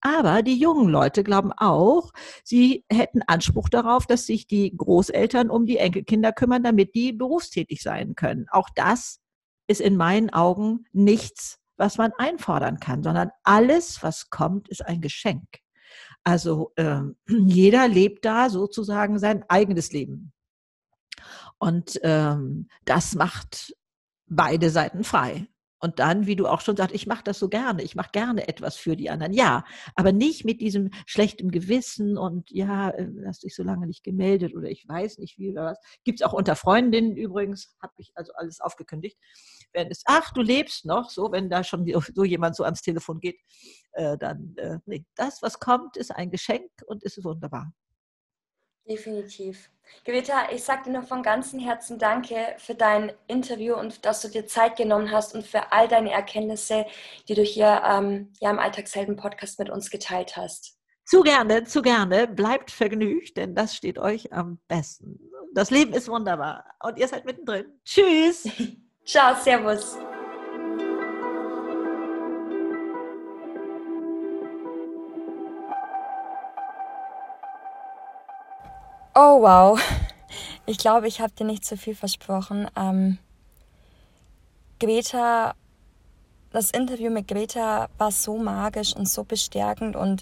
Aber die jungen Leute glauben auch, sie hätten Anspruch darauf, dass sich die Großeltern um die Enkelkinder kümmern, damit die berufstätig sein können. Auch das ist in meinen Augen nichts, was man einfordern kann, sondern alles, was kommt, ist ein Geschenk. Also äh, jeder lebt da sozusagen sein eigenes Leben. Und ähm, das macht beide Seiten frei. Und dann, wie du auch schon sagst, ich mache das so gerne, ich mache gerne etwas für die anderen. Ja, aber nicht mit diesem schlechten Gewissen und ja, äh, hast dich so lange nicht gemeldet oder ich weiß nicht wie oder was. Gibt es auch unter Freundinnen übrigens, habe ich also alles aufgekündigt. Wenn es, ach, du lebst noch, so, wenn da schon so jemand so ans Telefon geht, äh, dann, äh, nee, das, was kommt, ist ein Geschenk und ist wunderbar. Definitiv. Greta, ich sage dir nur von ganzem Herzen Danke für dein Interview und dass du dir Zeit genommen hast und für all deine Erkenntnisse, die du hier ähm, ja, im Alltagshelden-Podcast mit uns geteilt hast. Zu gerne, zu gerne. Bleibt vergnügt, denn das steht euch am besten. Das Leben ist wunderbar und ihr seid mittendrin. Tschüss. Ciao, Servus. Oh wow. Ich glaube, ich habe dir nicht zu viel versprochen. Ähm, Greta, das Interview mit Greta war so magisch und so bestärkend und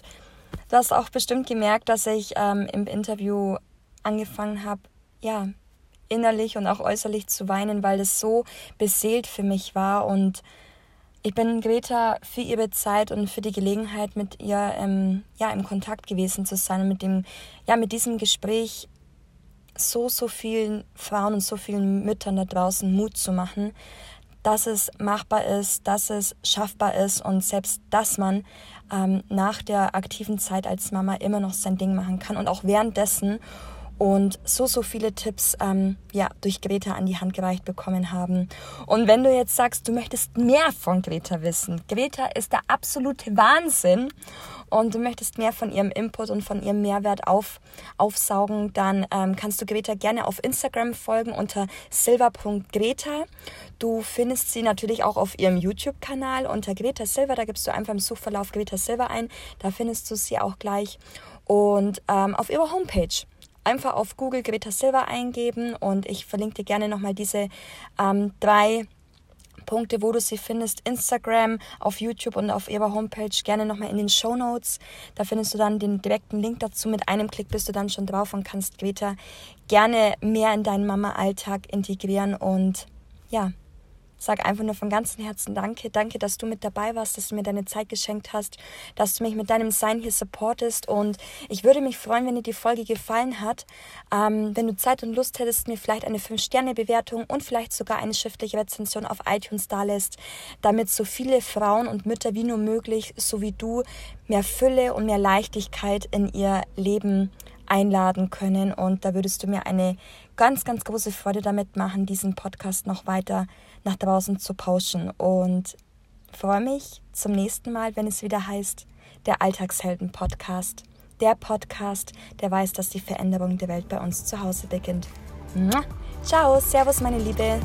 du hast auch bestimmt gemerkt, dass ich ähm, im Interview angefangen habe, ja, innerlich und auch äußerlich zu weinen, weil es so beseelt für mich war. Und ich bin Greta für ihre Zeit und für die Gelegenheit, mit ihr ähm, ja, im Kontakt gewesen zu sein und mit, dem, ja, mit diesem Gespräch so, so vielen Frauen und so vielen Müttern da draußen Mut zu machen, dass es machbar ist, dass es schaffbar ist und selbst, dass man ähm, nach der aktiven Zeit als Mama immer noch sein Ding machen kann und auch währenddessen und so, so viele Tipps ähm, ja, durch Greta an die Hand gereicht bekommen haben. Und wenn du jetzt sagst, du möchtest mehr von Greta wissen, Greta ist der absolute Wahnsinn und du möchtest mehr von ihrem Input und von ihrem Mehrwert auf, aufsaugen, dann ähm, kannst du Greta gerne auf Instagram folgen unter silver.greta. Du findest sie natürlich auch auf ihrem YouTube-Kanal unter Greta Silver. Da gibst du einfach im Suchverlauf Greta Silver ein. Da findest du sie auch gleich. Und ähm, auf ihrer Homepage einfach auf Google Greta Silver eingeben und ich verlinke dir gerne nochmal diese ähm, drei Punkte, wo du sie findest. Instagram, auf YouTube und auf ihrer Homepage gerne nochmal in den Show Notes. Da findest du dann den direkten Link dazu. Mit einem Klick bist du dann schon drauf und kannst Greta gerne mehr in deinen Mama-Alltag integrieren und ja, sag einfach nur von ganzem Herzen Danke. Danke, dass du mit dabei warst, dass du mir deine Zeit geschenkt hast, dass du mich mit deinem Sein hier supportest. Und ich würde mich freuen, wenn dir die Folge gefallen hat. Ähm, wenn du Zeit und Lust hättest, mir vielleicht eine 5-Sterne-Bewertung und vielleicht sogar eine schriftliche Rezension auf iTunes da lässt, damit so viele Frauen und Mütter wie nur möglich, so wie du, mehr Fülle und mehr Leichtigkeit in ihr Leben einladen können. Und da würdest du mir eine ganz, ganz große Freude damit machen, diesen Podcast noch weiter nach draußen zu pauschen. Und freue mich zum nächsten Mal, wenn es wieder heißt, der Alltagshelden-Podcast. Der Podcast, der weiß, dass die Veränderung der Welt bei uns zu Hause beginnt. Ciao, Servus, meine Liebe.